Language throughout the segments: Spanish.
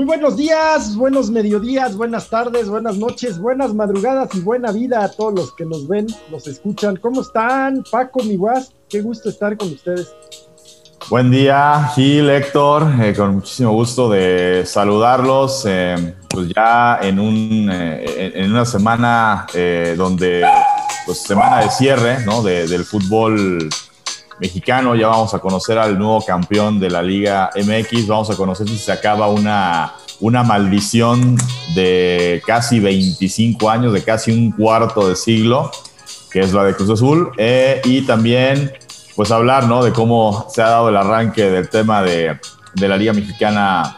Muy buenos días, buenos mediodías, buenas tardes, buenas noches, buenas madrugadas y buena vida a todos los que nos ven, nos escuchan. ¿Cómo están? Paco, mi guas, qué gusto estar con ustedes. Buen día, Gil, Héctor, eh, con muchísimo gusto de saludarlos, eh, pues ya en, un, eh, en una semana donde, pues semana de cierre, ¿no? del fútbol mexicano. Ya vamos a conocer al nuevo campeón de la Liga MX. Vamos a conocer si se acaba una, una maldición de casi 25 años, de casi un cuarto de siglo, que es la de Cruz Azul. Eh, y también, pues hablar, ¿no? De cómo se ha dado el arranque del tema de, de la Liga Mexicana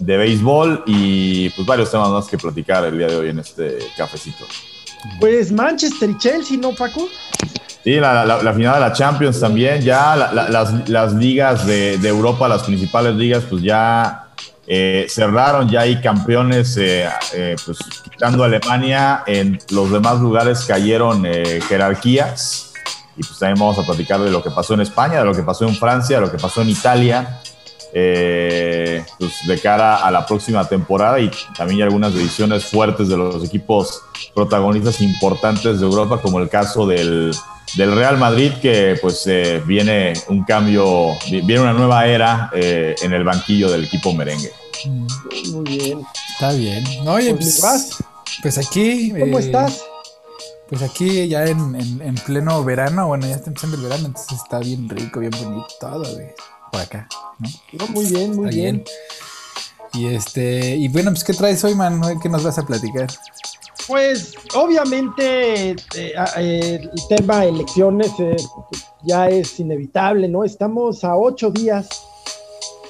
de béisbol y pues varios temas más que platicar el día de hoy en este cafecito. Pues Manchester y Chelsea, ¿no, Paco? Sí, la, final de la Champions también, ya las, ligas de, Europa, las principales ligas, pues ya eh, cerraron, ya hay campeones, eh, eh, pues quitando Alemania, en los demás lugares cayeron jerarquías. Y pues también vamos a platicar de lo que pasó en España, de lo que pasó en Francia, de lo que pasó en Italia, pues de cara a la próxima temporada y también hay algunas ediciones fuertes de los equipos protagonistas importantes de Europa, como el caso del del Real Madrid que pues eh, viene un cambio, viene una nueva era eh, en el banquillo del equipo merengue. Muy bien. Está bien. Oye, pues, pues, pues, aquí... ¿Cómo eh, estás? Pues aquí ya en, pleno verano, bueno, ya está empezando el verano, entonces está bien rico, bien bonito todo, por acá, ¿no? muy bien, muy bien. Y este, y bueno, pues ¿qué traes hoy, man? ¿Qué nos vas a platicar? Pues obviamente eh, eh, el tema elecciones eh, ya es inevitable, ¿no? Estamos a ocho días.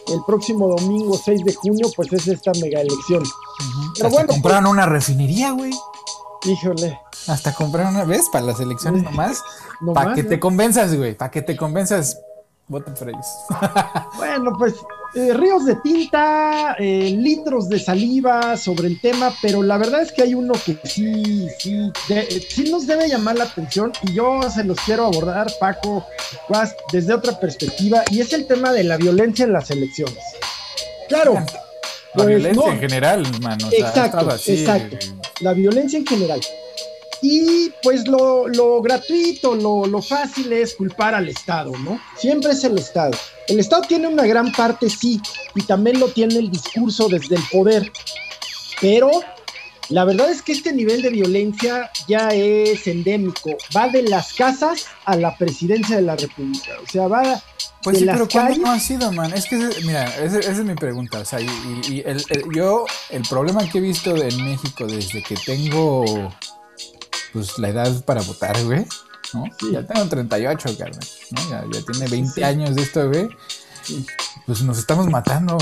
El próximo domingo 6 de junio, pues es esta mega elección. Pero bueno, compraron una refinería, güey. Híjole. Hasta compraron una vez para las elecciones nomás. para que te convenzas, güey. Para que te convenzas. Voten por ellos. bueno, pues eh, ríos de tinta, eh, litros de saliva sobre el tema, pero la verdad es que hay uno que sí, sí, sí nos debe llamar la atención y yo se los quiero abordar, Paco, desde otra perspectiva, y es el tema de la violencia en las elecciones. Claro. La pues, violencia en general, mano. exacto, exacto. La violencia en general. Y pues lo, gratuito, lo, lo, fácil es culpar al Estado, ¿no? Siempre es el Estado. El Estado tiene una gran parte, sí, y también lo tiene el discurso desde el poder. Pero la verdad es que este nivel de violencia ya es endémico. Va de las casas a la presidencia de la República. O sea, va pues sí, pero ¿cuándo no ha sido, man? Es que, mira, esa, es mi pregunta. O sea, y, el, yo, el problema que he visto en México desde que tengo pues la edad para votar, güey. ¿no? Ya tengo 38, carnal, ¿no? Ya, ya tiene 20 años de esto, güey. Pues nos estamos matando.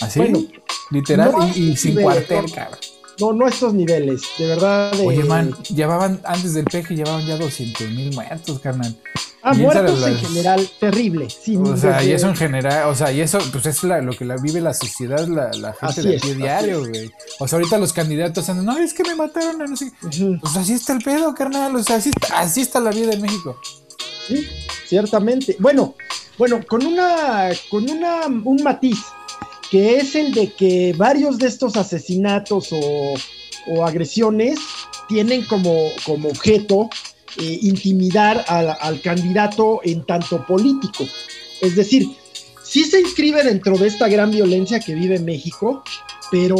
Así, literal, y, sin cuartel, cabrón. No, no estos niveles, de verdad. Oye, man, llevaban, antes del peje, llevaban ya 200 mil muertos, carnal. Ah, muertos en general, terrible. Sí, o sea, y eso en general, o sea, y eso, pues es lo que la vive la sociedad, la, la gente de aquí diario, güey. O sea, ahorita los candidatos andan, no, es que me mataron, no sé. Pues así está el pedo, carnal, o sea, así está, así está la vida en México. Sí, ciertamente. Bueno, bueno, con una, con una, un matiz, que es el de que varios de estos asesinatos o, o agresiones tienen como, como objeto eh, intimidar al, candidato en tanto político. Es decir, sí se inscribe dentro de esta gran violencia que vive México, pero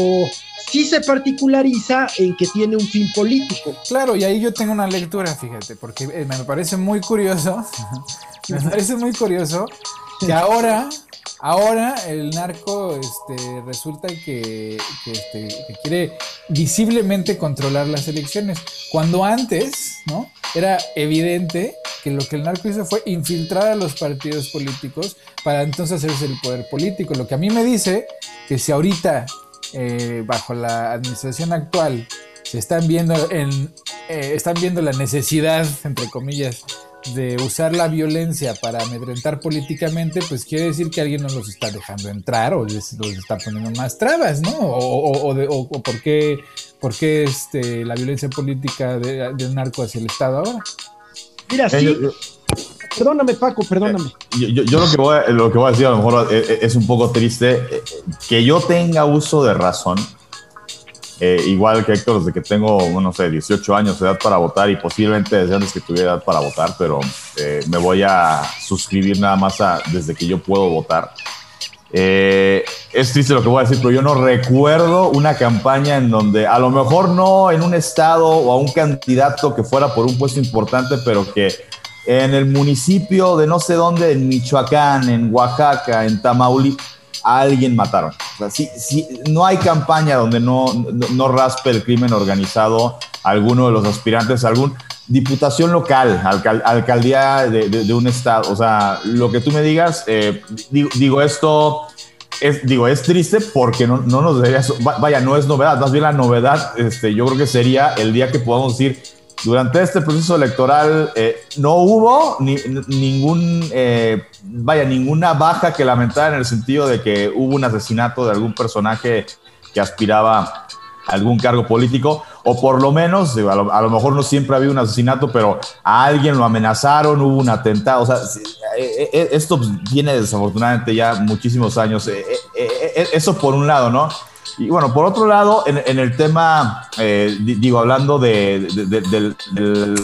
sí se particulariza en que tiene un fin político. Claro, y ahí yo tengo una lectura, fíjate, porque eh, me parece muy curioso, me parece muy curioso que ahora Ahora el narco este, resulta que, este, que, quiere visiblemente controlar las elecciones, cuando antes ¿no? era evidente que lo que el narco hizo fue infiltrar a los partidos políticos para entonces hacerse el poder político. Lo que a mí me dice que si ahorita, eh, bajo la administración actual, se están viendo, en, eh, están viendo la necesidad, entre comillas, de usar la violencia para amedrentar políticamente, pues quiere decir que alguien no los está dejando entrar o les, está poniendo más trabas, ¿no? O, o, por qué, por qué este, la violencia política de, del narco hacia el Estado ahora. Mira, sí. Perdóname, Paco, perdóname. Eh, yo, lo, que voy a, lo que voy a decir a lo mejor eh, es, un poco triste. Que yo tenga uso de razón, igual que Héctor, desde que tengo, no sé, 18 años de edad para votar y posiblemente desde antes que tuviera edad para votar, pero me voy a suscribir nada más a, desde que yo puedo votar. Eh, es triste lo que voy a decir, pero yo no recuerdo una campaña en donde, a lo mejor no en un estado o a un candidato que fuera por un puesto importante, pero que en el municipio de no sé dónde, en Michoacán, en Oaxaca, en Tamaulipas, a alguien mataron. O sea, no hay campaña donde no, no, raspe el crimen organizado alguno de los aspirantes, algún diputación local, alcaldía de, un estado, o sea, lo que tú me digas, eh, digo, esto, es, digo, es triste porque no, no nos debería, vaya, no es novedad, más bien la novedad, este, yo creo que sería el día que podamos decir, durante este proceso electoral eh, no hubo ni, ningún, eh, vaya, ninguna baja que lamentar en el sentido de que hubo un asesinato de algún personaje que aspiraba algún cargo político, o por lo menos, a lo, mejor no siempre ha habido un asesinato, pero a alguien lo amenazaron, hubo un atentado, o sea, eh, eh, esto tiene desafortunadamente ya muchísimos años, eso por un lado, ¿no? Y bueno, por otro lado, en, el tema, eh, digo, hablando de,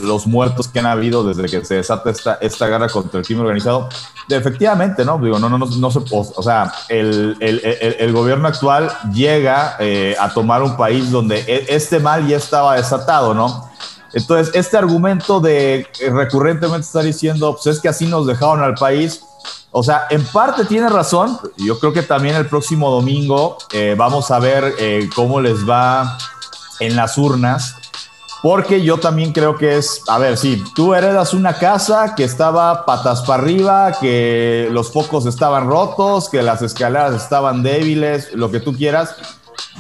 los muertos que han habido desde que se desata esta, esta guerra contra el crimen organizado, efectivamente, ¿no? Digo, no, no, no, no se, o sea, el, el, gobierno actual llega eh, a tomar un país donde e, este mal ya estaba desatado, ¿no? Entonces, este argumento de recurrentemente estar diciendo, pues es que así nos dejaron al país, o sea, en parte tiene razón. Yo creo que también el próximo domingo eh, vamos a ver eh, cómo les va en las urnas. Porque yo también creo que es, a ver, sí, tú heredas una casa que estaba patas para arriba, que los focos estaban rotos, que las escaleras estaban débiles, lo que tú quieras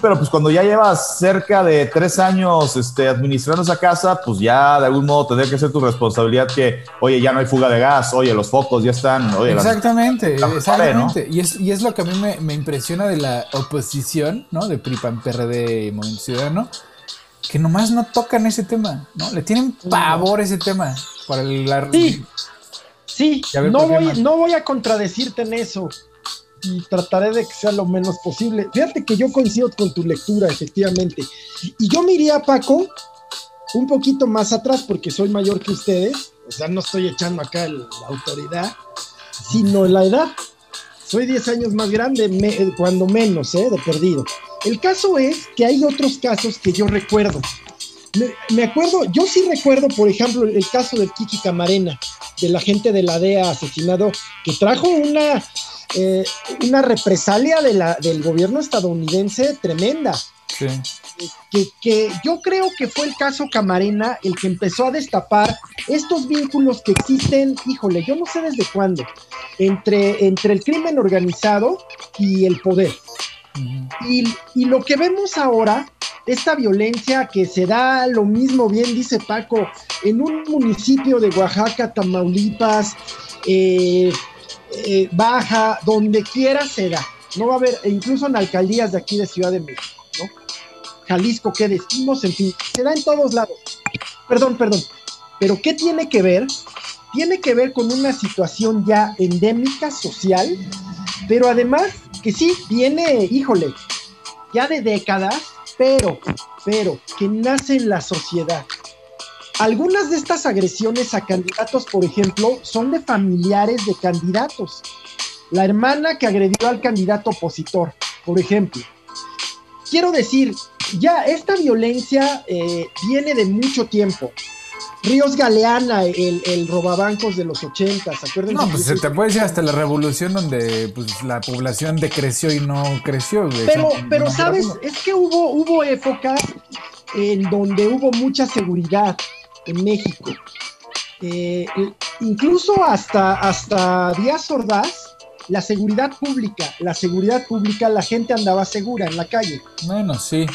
pero pues cuando ya llevas cerca de tres años este, administrando esa casa, pues ya de algún modo tendría que ser tu responsabilidad que, oye, ya no hay fuga de gas, oye, los focos ya están. Oye, exactamente, exactamente. Y, es, y es lo que a mí me, me impresiona de la oposición, ¿no? De PRIPAN, PRD y Movimiento Ciudadano, que nomás no tocan ese tema, ¿no? Le tienen pavor ese tema. Para el, Sí, sí, no voy, no voy a contradecirte en eso y trataré de que sea lo menos posible. Fíjate que yo coincido con tu lectura, efectivamente. Y yo me iría, Paco, un poquito más atrás porque soy mayor que ustedes, o sea, no estoy echando acá la autoridad, sino la edad. Soy 10 años más grande, cuando menos, ¿eh? De perdido. El caso es que hay otros casos que yo recuerdo. Me, acuerdo, yo sí recuerdo, por ejemplo, el caso del Kiki Camarena, del agente de la DEA asesinado, que trajo una eh, una represalia de la, del gobierno estadounidense tremenda. Que, yo creo que fue el caso Camarena el que empezó a destapar estos vínculos que existen, híjole, yo no sé desde cuándo, entre, entre el crimen organizado y el poder. y, y, lo que vemos ahora, esta violencia que se da, lo mismo bien dice Paco, en un municipio de Oaxaca, Tamaulipas, eh, eh, baja, donde quiera se da. No va a haber, e incluso en alcaldías de aquí de Ciudad de México, ¿no? Jalisco, qué decimos, en fin, se da en todos lados. Perdón, perdón. Pero ¿qué tiene que ver? Tiene que ver con una situación ya endémica, social, pero además que sí viene, híjole, ya de décadas, pero, pero, que nace en la sociedad. Algunas de estas agresiones a candidatos, por ejemplo, son de familiares de candidatos. La hermana que agredió al candidato opositor, por ejemplo. Quiero decir, ya esta violencia eh, viene de mucho tiempo. Ríos Galeana, el, el robabancos de los 80, ¿se acuerdan? No, pues se te puede decir hasta la revolución donde pues, la población decreció y no creció. Pero, pero ¿sabes? Es que hubo, hubo épocas en donde hubo mucha seguridad, en México. Eh, incluso hasta, hasta Díaz Ordaz, la seguridad pública, la seguridad pública, la gente andaba segura en la calle. Bueno, sí.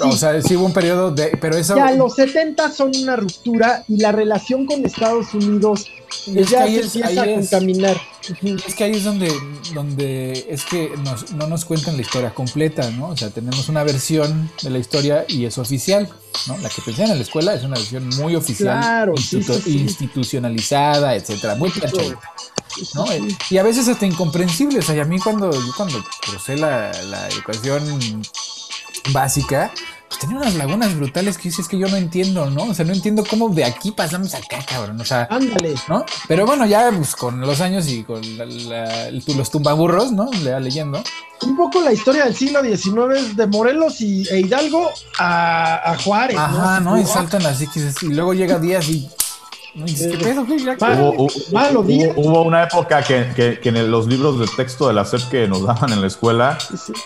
O sea, sí hubo un periodo de. Pero eso. Ya, los 70 son una ruptura y la relación con Estados Unidos Es ya se es- empieza a es- contaminar. Es que ahí es donde, donde es que nos- no nos cuentan la historia completa, ¿no? O sea, tenemos una versión de la historia y es oficial, ¿no? La que te enseñan en la escuela es una versión muy oficial, Claro, sí, institu- sí, sí. institucionalizada, etcétera, muy planchadita, ¿no? Y a veces hasta incomprensible, o sea, y a mí cuando, yo cuando cursé la, la educación básica, pues tenía unas lagunas brutales que dices que yo no entiendo, ¿no? O sea, no entiendo cómo de aquí pasamos acá, cabrón, o sea... Ándale. ¿no? Pero bueno, ya pues, con los años y con la- los tumbaburros, ¿no? Le va leyendo. Un poco la historia del siglo XIX de Morelos y, e Hidalgo a, a Juárez. Ajá, ¿no? Y Así, saltan así, que y luego llega Díaz y... Hubo, hubo- Malo, hubo- Díaz. hubo una época que, que- que en el- los libros de texto de la SEP que nos daban en la escuela,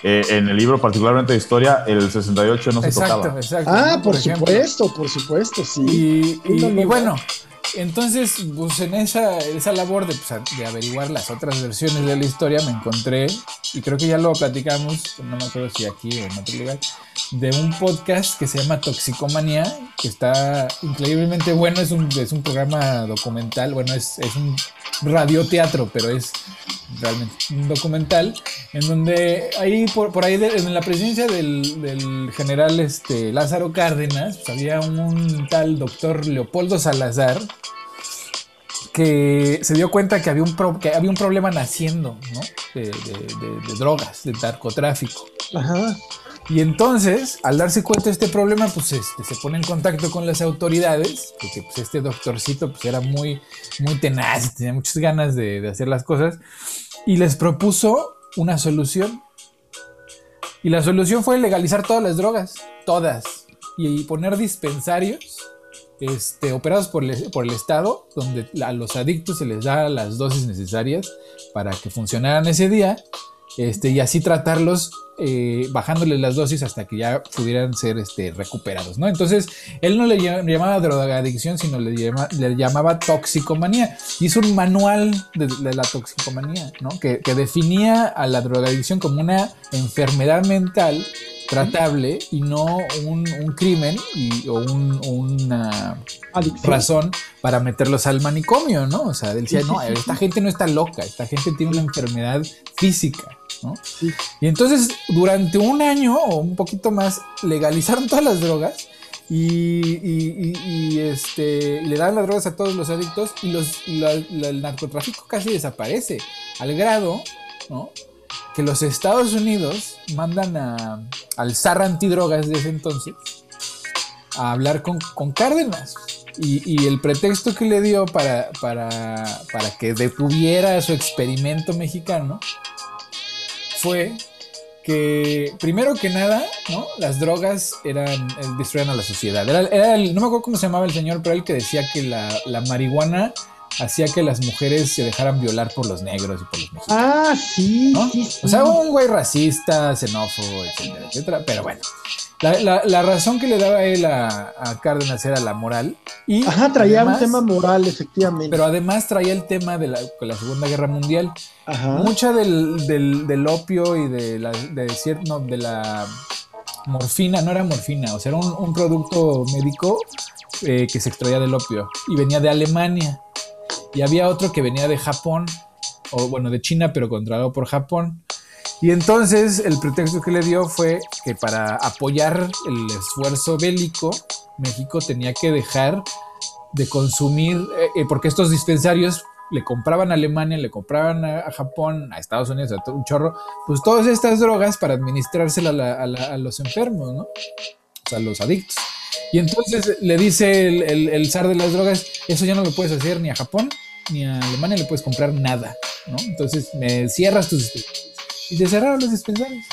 eh, en el libro particularmente de historia, el 68 no se Exacto, tocaba. exacto. Ah, ¿no? por, ejemplo. supuesto, por supuesto, sí. Y, y- No, no, y no. bueno, entonces, pues en esa, esa labor de, pues, a- de averiguar las otras versiones de la historia, me encontré, y creo que ya lo platicamos, no me acuerdo si aquí o en otro lugar, de un podcast que se llama Toxicomanía, que está increíblemente bueno, es un, es un programa documental, bueno, es, es un radioteatro, pero es realmente un documental, en donde ahí por, ahí en la presencia del, del general este, Lázaro Cárdenas, pues, había un tal doctor Leopoldo Salazar que se dio cuenta que había un, pro- que había un problema naciendo, ¿no? De, de- de- de drogas, de narcotráfico. Ajá. Y entonces, al darse cuenta de este problema, pues este, se pone en contacto con las autoridades, porque pues, este doctorcito pues, era muy, muy tenaz, tenía muchas ganas de, de hacer las cosas, y les propuso una solución. Y la solución fue legalizar todas las drogas, todas, y poner dispensarios este, operados por el, por el Estado, donde a los adictos se les da las dosis necesarias para que funcionaran ese día, este, y así tratarlos eh, bajándoles las dosis hasta que ya pudieran ser este, recuperados, ¿no? Entonces, él no le lla- llamaba drogadicción, sino le, llama- le llamaba toxicomanía. Hizo un manual de, de la toxicomanía, ¿no? Que, que definía a la drogadicción como una enfermedad mental tratable y no un, un crimen y, o un- una Adicción. razón para meterlos al manicomio, ¿no? O sea, él decía, no, esta gente no está loca, esta gente tiene una enfermedad física, ¿no? Sí. Y entonces, durante un año o un poquito más, legalizaron todas las drogas y, y- y- y, este, le daban las drogas a todos los adictos y, los, la- el narcotráfico casi desaparece, al grado, ¿no? Que los Estados Unidos mandan a, al zar antidrogas de ese entonces a hablar con, con Cárdenas. Y, y el pretexto que le dio para, para, para que detuviera su experimento mexicano fue que, primero que nada, ¿no? Las drogas eran, eh, destruían a la sociedad. Era, el- no me acuerdo cómo se llamaba el señor, pero él que decía que la, la marihuana hacía que las mujeres se dejaran violar por los negros y por los mexicanos. Ah, sí, ¿no? sí, sí. O sea, un güey racista, xenófobo, etcétera, etcétera. Pero bueno, la, la- la razón que le daba él a, a Cárdenas era la moral. Y Ajá, traía además- un tema moral, efectivamente. Pero además traía el tema de la, Segunda Guerra Mundial. Ajá. Mucha del, del- del opio y de la, de, cier- no, de la morfina, no era morfina, o sea, era un, un producto médico eh, que se extraía del opio y venía de Alemania. Y había otro que venía de Japón, o bueno, de China, pero controlado por Japón. Y entonces el pretexto que le dio fue que para apoyar el esfuerzo bélico, México tenía que dejar de consumir, eh, eh, porque estos dispensarios le compraban a Alemania, le compraban a, Japón, a Estados Unidos, a todo un chorro, pues todas estas drogas para administrárselas a, los enfermos, ¿no? O sea, a los adictos. Y entonces le dice el, el, el zar de las drogas, eso ya no lo puedes hacer ni a Japón, ni a Alemania le puedes comprar nada, ¿no? Entonces me cierras tus dispensarios. Y se cerraron los dispensarios.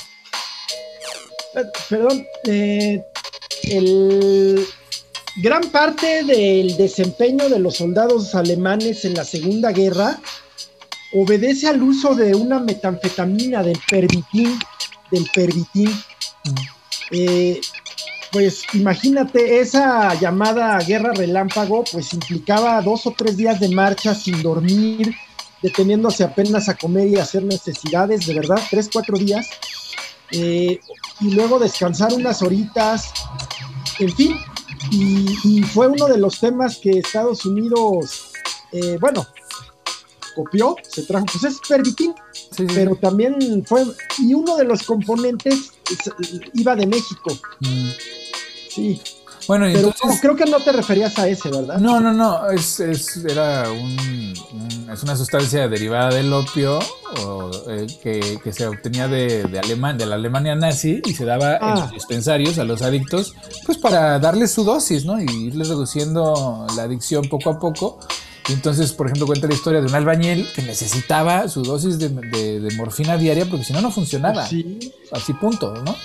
Eh, Perdón, eh, el gran parte del desempeño de los soldados alemanes en la Segunda Guerra obedece al uso de una metanfetamina del pervitin, del pervitin. Eh, pues imagínate, esa llamada guerra relámpago, pues implicaba dos o tres días de marcha sin dormir, deteniéndose apenas a comer y hacer necesidades, de verdad, tres, cuatro días. eh, y luego descansar unas horitas, en fin, y, fue uno de los temas que Estados Unidos, eh, bueno, copió, se trajo, pues es Pervitin, pero también fue, y uno de los componentes iba de México. Mm. Sí. Bueno, entonces, creo que no te referías a ese, ¿verdad? No, no, no, es, es era un, es una sustancia derivada del opio o, eh, que, se obtenía de, de, de la Alemania nazi y se daba en ah. los dispensarios a los adictos, pues para darles su dosis, ¿no? Y irles reduciendo la adicción poco a poco y entonces, por ejemplo, cuenta la historia de un albañil que necesitaba su dosis de, morfina diaria porque si no, no funcionaba. Así punto, ¿no?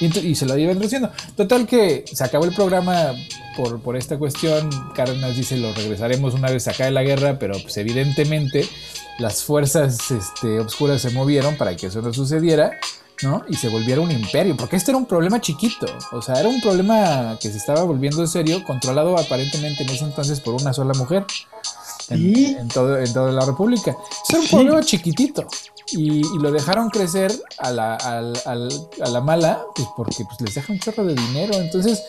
Y, se lo iban reduciendo. Total que se acabó el programa por, por esta cuestión. Cárdenas dice, lo regresaremos una vez acá de la guerra, pero pues evidentemente las fuerzas este, obscuras se movieron para que eso no sucediera. ¿no? Y se volviera un imperio, porque este era un problema chiquito, o sea, era un problema que se estaba volviendo en serio, controlado aparentemente en ese entonces por una sola mujer en, todo, en toda la República. Es un problema chiquitito. Y, lo dejaron crecer a la, a, la mala, pues porque pues, les deja un chorro de dinero. Entonces,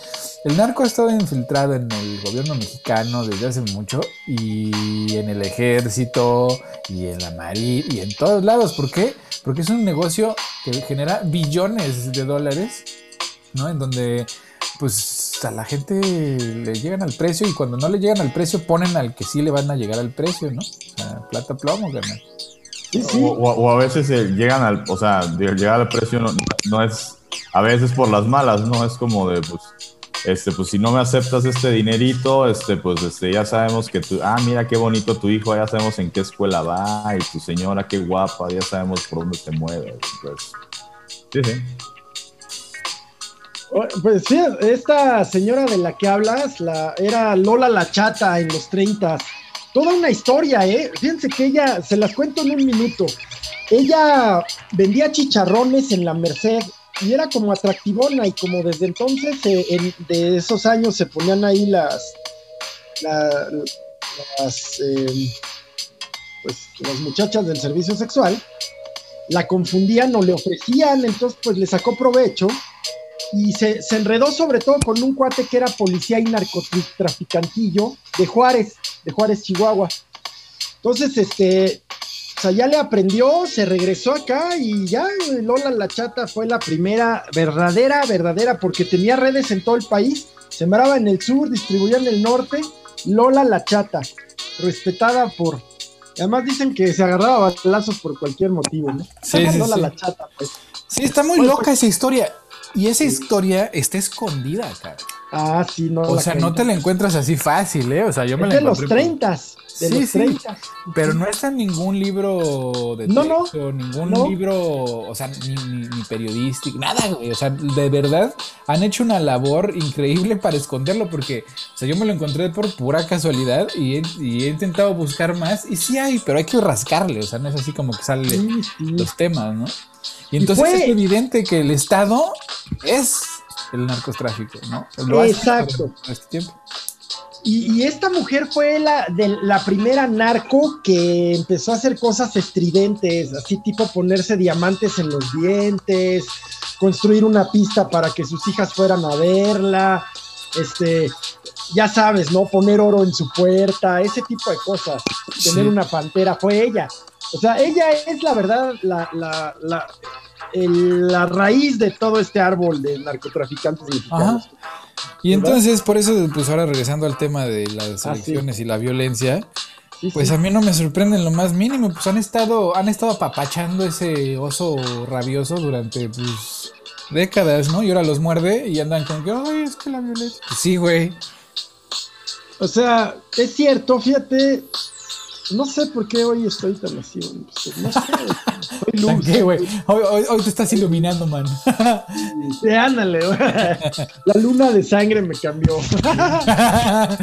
el narco ha estado infiltrado en el gobierno mexicano desde hace mucho y en el ejército y en la marina y en todos lados. ¿Por qué? Porque es un negocio que genera billones de dólares, ¿no? En donde pues a la gente le llegan al precio y cuando no le llegan al precio ponen al que sí le van a llegar al precio, ¿no? O sea, plata plomo, carnal. O, a veces llegan al, o sea, llegar al precio no, es, a veces por las malas, ¿no? Es como de, pues, este, pues si no me aceptas este dinerito, este, pues, este, ya sabemos que tú, ah, mira qué bonito tu hijo, ya sabemos en qué escuela va, y tu señora qué guapa, ya sabemos por dónde te mueves, pues, sí, sí. Pues sí, esta señora de la que hablas la, era Lola la Chata en los 30. Toda una historia, ¿eh? Fíjense que ella, se las cuento en un minuto. Ella vendía chicharrones en la Merced y era como atractivona y como desde entonces, eh, de esos años se ponían ahí las, las, em, pues, las muchachas del servicio sexual, la confundían o le ofrecían, entonces pues le sacó provecho y se, enredó sobre todo con un cuate que era policía y narcotraficantillo de Juárez, de Juárez, Chihuahua. Entonces, este, o sea, ya le aprendió, se regresó acá y ya Lola la Chata fue la primera verdadera, verdadera, porque tenía redes en todo el país, sembraba en el sur, distribuía en el norte, Lola la Chata, respetada por... Además dicen que se agarraba a balazos por cualquier motivo, ¿no? Sí, Lola la Chata, pues. Sí, está muy loca pues esa historia. Y esa historia está escondida, cara. Ah, sí, no. O sea, no te la encuentras así fácil, ¿eh? O sea, yo me la de los 30. De sí, los 30. Sí, pero no está en ningún libro de no, texto, ningún libro, o sea, ni, ni, periodístico, nada, güey. O sea, de verdad han hecho una labor increíble para esconderlo porque, o sea, yo me lo encontré por pura casualidad y he, y he intentado buscar más y sí hay, pero hay que rascarle, o sea, no es así como que salen los temas, ¿no? Y entonces es evidente que el Estado es el narcotráfico, ¿no? Exacto. Este tiempo. Y, esta mujer fue la, de, la primera narco que empezó a hacer cosas estridentes, así tipo ponerse diamantes en los dientes, construir una pista para que sus hijas fueran a verla, este, ya sabes, ¿no? Poner oro en su puerta, ese tipo de cosas. Tener una pantera, fue ella. O sea, ella es la verdad, la, la, la, la raíz de todo este árbol de narcotraficantes mexicanos. Y entonces, por eso, pues ahora regresando al tema de las ah, elecciones y la violencia, pues a mí no me sorprende en lo más mínimo, pues han estado, han estado apapachando ese oso rabioso durante pues, décadas, ¿no? Y ahora los muerde y andan con que, ay, es que la violencia. Pues sí, güey. O sea, es cierto, fíjate, no sé por qué hoy estoy tan así. No sé. Soy luz. ¿Qué, güey? Hoy, hoy, te estás iluminando, man. Sí, ándale, güey. La luna de sangre me cambió.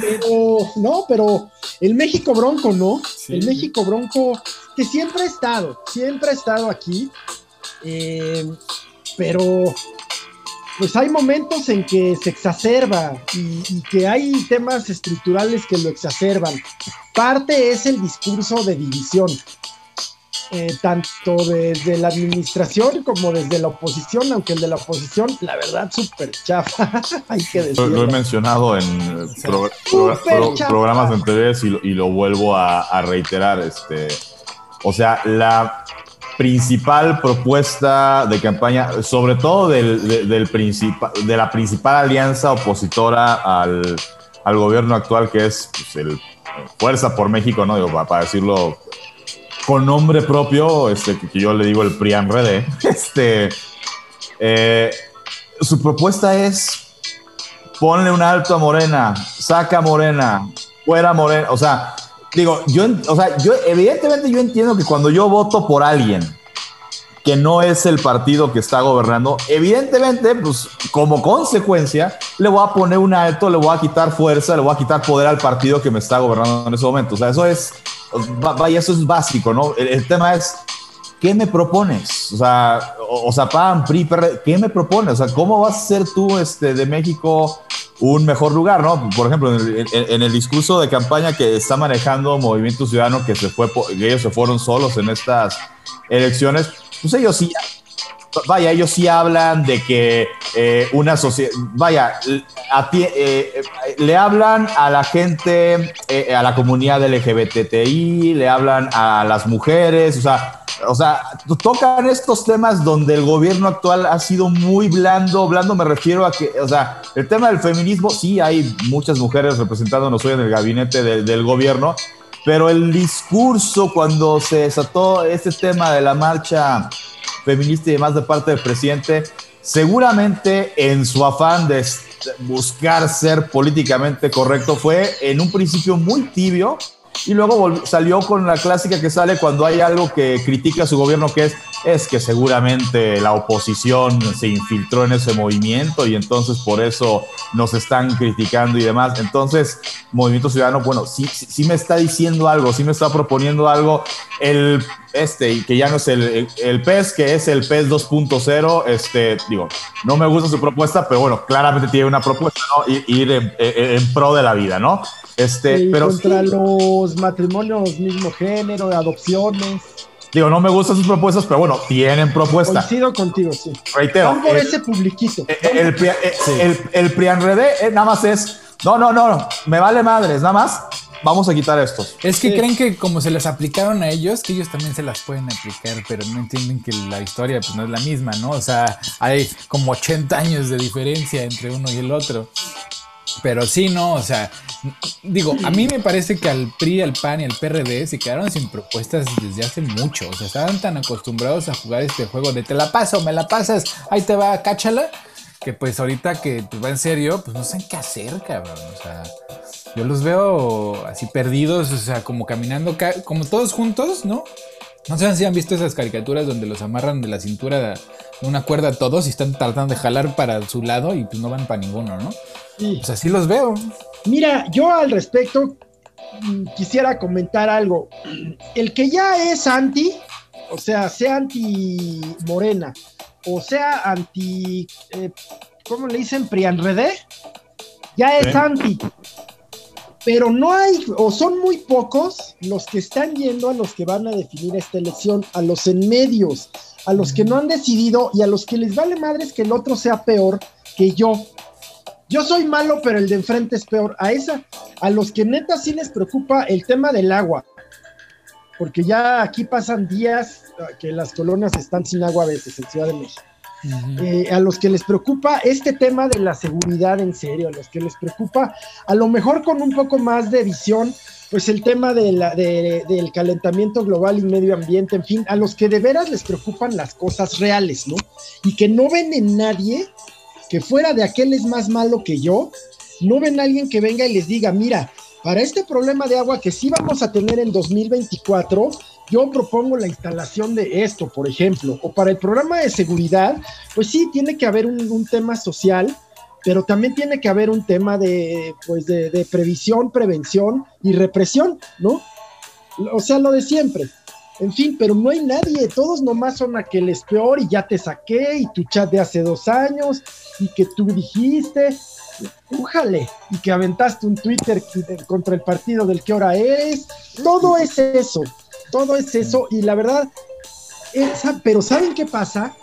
Pero, no, pero el México Bronco, ¿no? El México Bronco, que siempre ha estado, siempre ha estado aquí. Eh, pero pues hay momentos en que se exacerba y, que hay temas estructurales que lo exacerban. Parte es el discurso de división. eh, tanto desde la administración como desde la oposición, aunque el de la oposición, la verdad, súper chafa, hay que decirlo. Lo, he mencionado en programas en TV y lo, vuelvo a, reiterar. Este, o sea, la principal propuesta de campaña, sobre todo del, principal, de la principal alianza opositora al, al gobierno actual, que es pues, el Fuerza por México, ¿no? Digo, para decirlo con nombre propio, este, que yo le digo el PRIAN Rede, este, eh, su propuesta es ponle un alto a Morena, saca a Morena, fuera Morena, o sea, digo, yo, o sea, yo evidentemente yo entiendo que cuando yo voto por alguien que no es el partido que está gobernando, evidentemente, pues como consecuencia, le voy a poner un alto, le voy a quitar fuerza, le voy a quitar poder al partido que me está gobernando en ese momento. O sea, eso es, vaya, eso es básico, ¿no? El, tema es, ¿qué me propones? O sea, o, sea, PAN, PRI, ¿qué me propones? O sea, ¿cómo vas a ser tú este, de México un mejor lugar, ¿no? Por ejemplo, en el, discurso de campaña que está manejando Movimiento Ciudadano, que, se fue, que ellos se fueron solos en estas elecciones, pues ellos sí vaya, ellos sí hablan de que eh, una sociedad, vaya, eh, le hablan a la gente, eh, a la comunidad LGBTI, le hablan a las mujeres, o sea, o sea, tocan estos temas donde el gobierno actual ha sido muy blando, blando me refiero a que, o sea, el tema del feminismo, sí hay muchas mujeres representándonos hoy en el gabinete del gobierno, pero el discurso cuando se desató este tema de la marcha feminista y demás de parte del presidente, seguramente en su afán de buscar ser políticamente correcto fue en un principio muy tibio y luego salió con la clásica que sale cuando hay algo que critica a su gobierno, que es, es que seguramente la oposición se infiltró en ese movimiento y entonces por eso nos están criticando y demás. Entonces, Movimiento Ciudadano, bueno, sí, sí me está diciendo algo, sí me está proponiendo algo. El este, que ya no es el, el, PES, que es el PES 2.0, este, digo, no me gusta su propuesta, pero bueno, claramente tiene una propuesta, ¿no? Ir en, en pro de la vida, ¿no? Este, pero contra los matrimonios mismo género, adopciones. Digo, no me gustan sus propuestas, pero bueno, tienen propuesta. Coincido contigo, sí. Reitero. por ese publiquito. El, el, el, Prianredé eh, nada más es. No, no, no, me vale madres, nada más. Vamos a quitar estos. Es que creen que como se les aplicaron a ellos, que ellos también se las pueden aplicar, pero no entienden que la historia pues no es la misma, ¿no? O sea, hay como 80 años de diferencia entre uno y el otro. Pero sí, no, o sea, digo, a mí me parece que al PRI, al PAN y al PRD se quedaron sin propuestas desde hace mucho. O sea, estaban tan acostumbrados a jugar este juego de te la paso, me la pasas, ahí te va, cáchala. Que pues ahorita que pues, va en serio, pues no saben qué hacer, cabrón. O sea, yo los veo así perdidos, o sea, como caminando, como todos juntos, ¿no? No sé si han visto esas caricaturas donde los amarran de la cintura de una cuerda a todos y están tratando de jalar para su lado y pues no van para ninguno, ¿no? Pues así los veo. Mira, yo al respecto mm, quisiera comentar algo. El que ya es anti, o sea, sea anti Morena, o sea anti, eh, ¿cómo le dicen? Prianredé, ya es anti. Pero no hay, o son muy pocos los que están yendo a los que van a definir esta elección, a los en medios, a los que no han decidido y a los que les vale madres que el otro sea peor que yo. Yo soy malo, pero el de enfrente es peor. A esa, a los que neta sí les preocupa el tema del agua, porque ya aquí pasan días que las colonias están sin agua a veces en Ciudad de México. Eh, a los que les preocupa este tema de la seguridad en serio, a los que les preocupa, a lo mejor con un poco más de visión, pues el tema de la, del calentamiento global y medio ambiente, en fin, a los que de veras les preocupan las cosas reales, ¿no? Y que no ven en nadie que fuera de aquel es más malo que yo, no ven a alguien que venga y les diga, mira, para este problema de agua que sí vamos a tener en 2024, yo propongo la instalación de esto, por ejemplo, o para el programa de seguridad, pues sí, tiene que haber un, tema social, pero también tiene que haber un tema de, pues de, de previsión, prevención y represión, ¿no? O sea, lo de siempre. En fin, pero no hay nadie, todos nomás son aquel peor y ya te saqué y tu chat de hace dos años y que tú dijiste, újale, y que aventaste un Twitter contra el partido del que ahora eres, todo es eso. todo es eso y la verdad, esa, pero ¿saben qué pasa?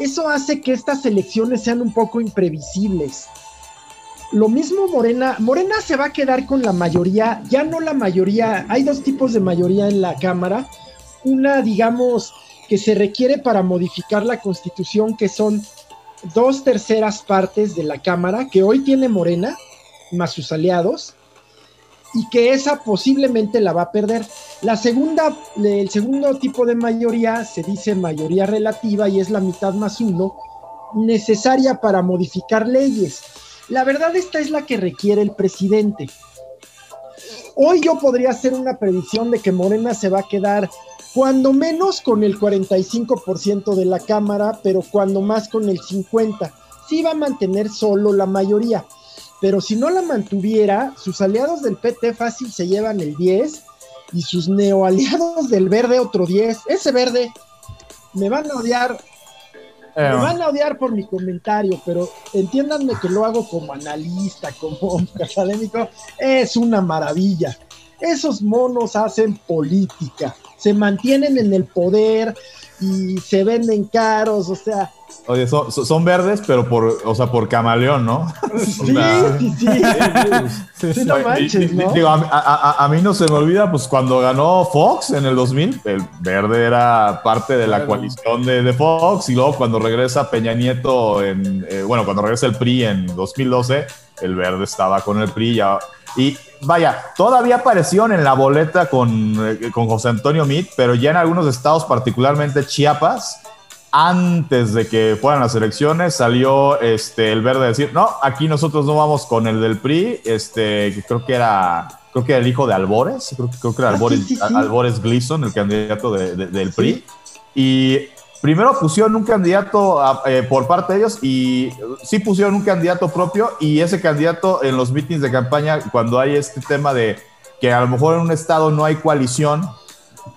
Eso hace que estas elecciones sean un poco imprevisibles. Lo mismo Morena, Morena se va a quedar con la mayoría, ya no la mayoría, hay dos tipos de mayoría en la Cámara, una digamos que se requiere para modificar la constitución, que son dos terceras partes de la Cámara, que hoy tiene Morena, más sus aliados, y que esa posiblemente la va a perder. La segunda, el segundo tipo de mayoría se dice mayoría relativa y es la mitad más uno, necesaria para modificar leyes. La verdad esta es la que requiere el presidente. Hoy yo podría hacer una predicción de que Morena se va a quedar cuando menos con el 45% de la Cámara, pero cuando más con el 50%. Sí va a mantener solo la mayoría, pero si no la mantuviera, sus aliados del PT fácil se llevan el 10 y sus neoaliados del verde otro 10. Ese verde me van a odiar. Me van a odiar por mi comentario, pero entiéndanme que lo hago como analista, como académico. Es una maravilla. Esos monos hacen política, se mantienen en el poder y se venden caros, o sea, Oye, son, son verdes, pero por, o sea, por camaleón, ¿no? sí, sea, sí, sí, sí, no manches, ¿no? digo, a, a- a- a mí no se me olvida, pues cuando ganó Fox en el 2000, el verde era parte de la coalición de, de Fox, y luego cuando regresa Peña Nieto, en, eh, bueno, cuando regresa el PRI en 2012, el verde estaba con el PRI ya, y vaya, todavía aparecieron en la boleta con, eh, con José Antonio Meade, pero ya en algunos estados, particularmente Chiapas, antes de que fueran las elecciones, salió este, el verde a decir, no, aquí nosotros no vamos con el del PRI, este, que creo que era, creo que era el hijo de Albores, creo, creo que era Ah, Albores, sí, sí, sí. Albores Gleason, el candidato de- de- del. PRI. Y primero pusieron un candidato a- eh, por parte de ellos y sí pusieron un candidato propio y ese candidato en los mítines de campaña, cuando hay este tema de que a lo mejor en un estado no hay coalición,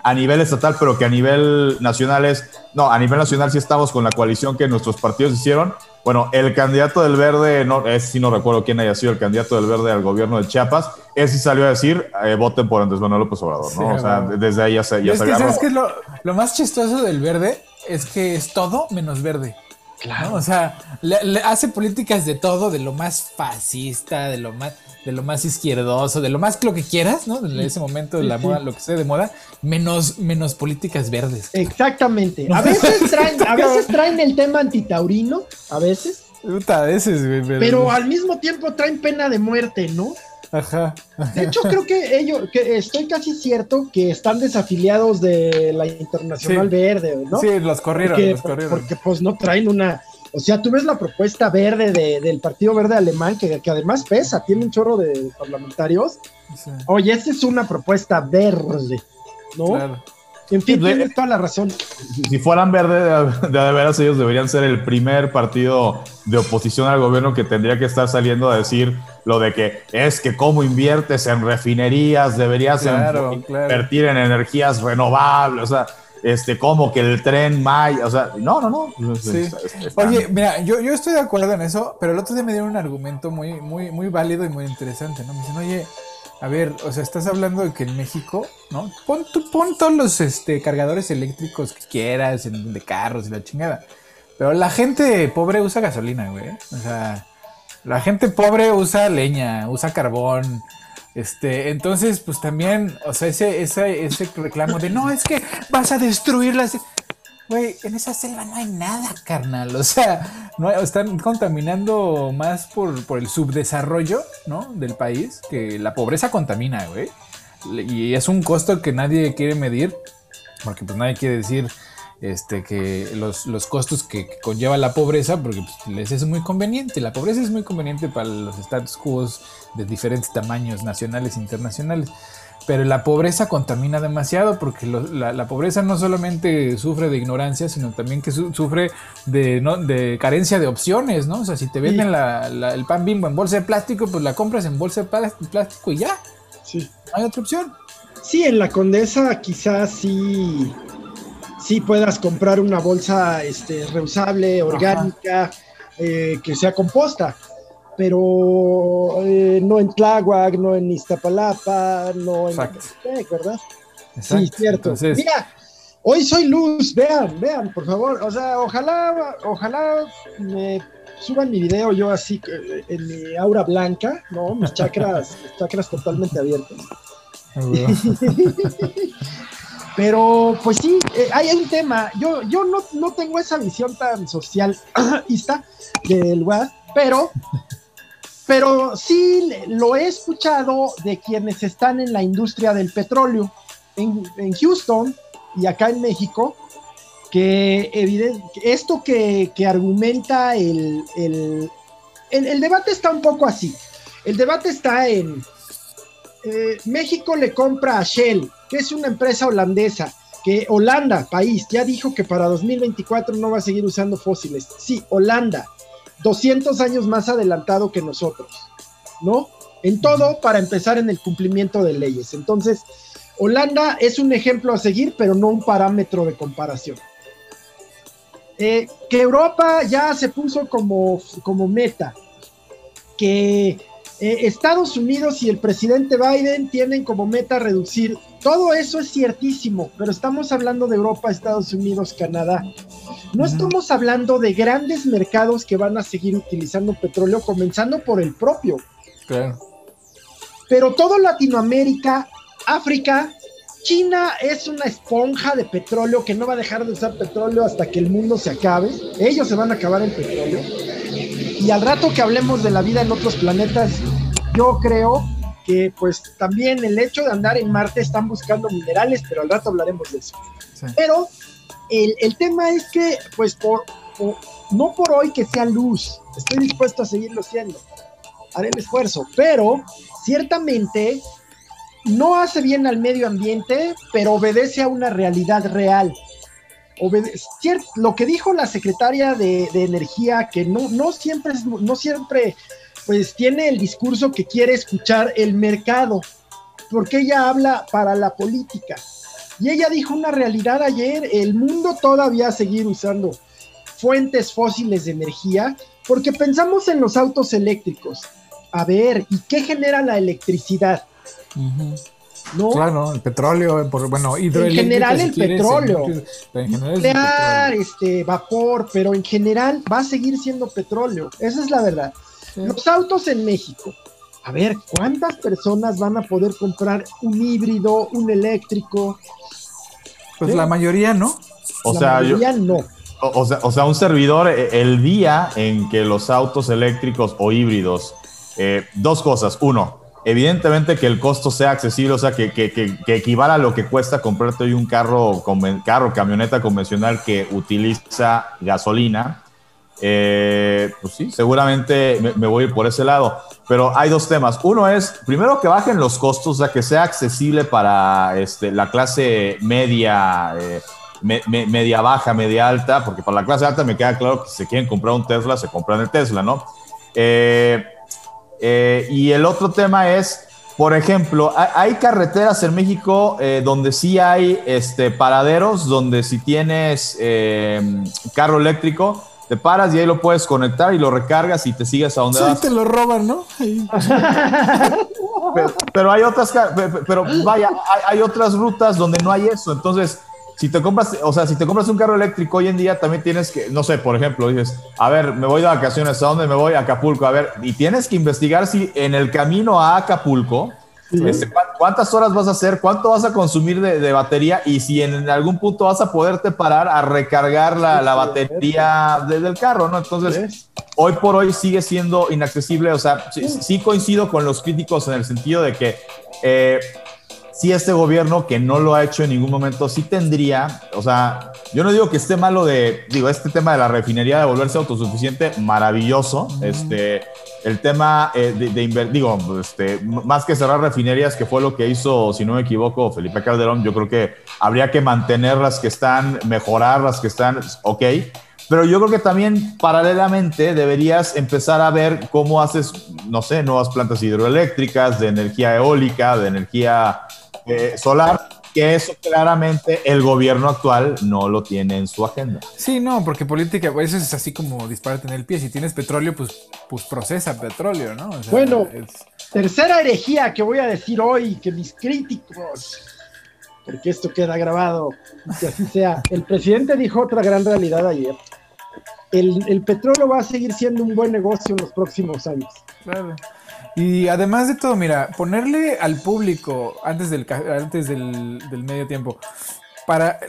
a nivel estatal, pero que a nivel nacional es, no, a nivel nacional sí estamos con la coalición que nuestros partidos hicieron. Bueno, el candidato del verde, no, ese sí no recuerdo quién haya sido el candidato del verde al gobierno de Chiapas, ese salió a decir, eh, voten por Andrés Manuel López Obrador, ¿no? Sí, o sea, desde ahí ya se, ya es se que. ¿sabes qué es lo, lo más chistoso del verde? Es que es todo menos verde. ¿no? O sea, le, le hace políticas de todo, de lo más fascista, de lo más, de lo más izquierdoso, de lo más lo que quieras, ¿no? En ese momento de la moda, lo que sea de moda, menos, menos políticas verdes. Exactamente. A veces traen, a veces traen el tema antitaurino, a veces, Puta, a veces, güey, pero, pero al mismo tiempo traen pena de muerte, ¿no? Ajá. De hecho, creo que ellos, que estoy casi cierto que están desafiliados de la Internacional Sí. Verde, ¿no? Sí, los corrieron, porque, los corrieron. porque, pues no traen una. O sea, tú ves la propuesta verde de- del Partido Verde Alemán, que, que además pesa, tiene un chorro de parlamentarios. Sí, Oye, esta es una propuesta verde, ¿no? claro. En fin, De- tienes toda la razón. Si- fueran verde, de, de, de veras ellos deberían ser el primer partido de oposición al gobierno que tendría que estar saliendo a decir lo de que es que cómo inviertes en refinerías, deberías Claro, en- claro. invertir en energías renovables, o sea, este, como que el tren Maya, o sea, no, no, no. Sí. Oye, mira, yo, yo estoy de acuerdo en eso, pero el otro día me dieron un argumento muy, muy, muy válido y muy interesante, ¿no? Me dicen, oye, a ver, o sea, estás hablando de que en México, ¿no? Pon, tú, pon todos los este, cargadores eléctricos que quieras, de carros y la chingada. Pero la gente pobre usa gasolina, güey. O sea, la gente pobre usa leña, usa carbón. Este, entonces, pues también, o sea, ese, ese, ese reclamo de no, es que vas a destruir las. Güey, en esa selva no hay nada, carnal. O sea, no hay- están contaminando más por, por el subdesarrollo, ¿no? Del país, que la pobreza contamina, güey. Y es un costo que nadie quiere medir, porque pues nadie quiere decir este, que los, los costos que, que conlleva la pobreza, porque pues, les es muy conveniente. La pobreza es muy conveniente para los status quo de diferentes tamaños, nacionales e internacionales. Pero la pobreza contamina demasiado porque lo- la, la pobreza no solamente sufre de ignorancia, sino también que su- sufre de, ¿no? de carencia de opciones, ¿no? O sea, si te venden la- la- el pan bimbo en bolsa de plástico, pues la compras en bolsa de plástico y ya, Sí. no hay otra opción. Sí, en la Condesa quizás sí, sí puedas comprar una bolsa este, reusable, orgánica, eh, que sea composta, pero eh, no en Tláhuac, no en Iztapalapa, no en Exacto. ¿verdad? Sí, cierto. Mira, hoy soy luz, vean, vean, por favor. O sea, ojalá, ojalá me suban mi video yo así en mi aura blanca, ¿no? Mis chakras, mis chakras totalmente abiertos. Pero, pues sí, eh, hay un tema. Yo, yo no, no, tengo esa visión tan socialista del web, pero, pero sí lo he escuchado de quienes están en la industria del petróleo. En, Houston y acá en México, que esto que, argumenta el, debate está un poco así. El debate está en eh, México le compra a Shell que es una empresa holandesa, que Holanda, país, ya dijo que para 2024 no va a seguir usando fósiles. Sí, Holanda, 200 años más adelantado que nosotros, ¿no? En todo para empezar en el cumplimiento de leyes. Entonces, Holanda es un ejemplo a seguir, pero no un parámetro de comparación. Eh, que Europa ya se puso como, como meta, que eh, Estados Unidos y el presidente Biden tienen como meta reducir. Todo eso es ciertísimo, pero estamos hablando de Europa, Estados Unidos, Canadá. No estamos hablando de grandes mercados que van a seguir utilizando petróleo, comenzando por el propio. Claro. Pero todo Latinoamérica, África, China es una esponja de petróleo que no va a dejar de usar petróleo hasta que el mundo se acabe. Ellos se van a acabar el petróleo. Y al rato que hablemos de la vida en otros planetas, yo creo que pues también el hecho de andar en Marte están buscando minerales, pero al rato hablaremos de eso. Pero el, tema es que pues por, no por hoy que sea luz, estoy dispuesto a seguirlo siendo, haré el esfuerzo, pero ciertamente no hace bien al medio ambiente, pero obedece a una realidad real lo que dijo la secretaria de, Energía, que no, no siempre, no siempre, pues tiene el discurso que quiere escuchar el mercado, porque ella habla para la política. Y ella dijo una realidad ayer, el mundo todavía seguir usando fuentes fósiles de energía, porque pensamos en los autos eléctricos. A ver, ¿y qué genera la electricidad? Claro, el petróleo, bueno, En general el petróleo. nuclear, este, vapor, pero en general va a seguir siendo petróleo. Esa es la verdad. Los autos en México. A ver, ¿cuántas personas van a poder comprar un híbrido, un eléctrico? Pues la mayoría no. O sea, mayoría no. O, sea, o sea, un servidor, eh, el día en que los autos eléctricos o híbridos, eh, dos cosas. Uno, evidentemente que el costo sea accesible, o sea, que, que, que, equivale a lo que cuesta comprarte hoy un carro, carro, camioneta convencional que utiliza gasolina. Eh, pues sí, seguramente me, voy a ir por ese lado. Pero hay dos temas. Uno es, primero, que bajen los costos, o sea, que sea accesible para este, la clase media, eh, media baja, media alta, porque para la clase alta me queda claro que si quieren comprar un Tesla, se compran el Tesla, ¿no? Eh, y el otro tema es, por ejemplo, hay, carreteras en México donde sí hay este, paraderos, donde si tienes carro eléctrico, te paras y ahí lo puedes conectar y lo recargas y te sigues a donde sí, te lo roban, ¿no? pero, hay otras, pero vaya, hay, hay otras rutas donde no hay eso. Entonces, si te compras, o sea, si te compras un carro eléctrico hoy en día también tienes que, no sé, por ejemplo, dices, a ver, me voy de vacaciones, ¿a dónde me voy? A Acapulco, a ver, y tienes que investigar si en el camino a Acapulco, este, cuántas horas vas a hacer, cuánto vas a consumir de, batería y si en algún punto vas a poderte parar a recargar la, la batería desde el carro, ¿no? Entonces, hoy por hoy sigue siendo inaccesible, o sea, sí, coincido con los críticos en el sentido de que... Eh, si este gobierno, que no lo ha hecho en ningún momento, sí tendría, o sea, yo no digo que esté malo de, digo, este tema de la refinería de volverse autosuficiente, maravilloso. Este, el tema eh, de, de digo, este, más que cerrar refinerías, que fue lo que hizo, si no me equivoco, Felipe Calderón, yo creo que habría que mantener las que están, mejorar las que están, ok. Pero yo creo que también paralelamente deberías empezar a ver cómo haces, no sé, nuevas plantas hidroeléctricas, de energía eólica, de energía eh, solar, que eso claramente el gobierno actual no lo tiene en su agenda. Sí, no, porque política, eso es así como disparate en el pie. Si tienes petróleo, pues, pues procesa petróleo, ¿no? bueno, tercera herejía que voy a decir hoy, que mis críticos porque esto queda grabado, que así sea. El presidente dijo otra gran realidad ayer. El, el, petróleo va a seguir siendo un buen negocio en los próximos años. Claro. Y además de todo, mira, ponerle al público antes del, antes del, del medio tiempo, para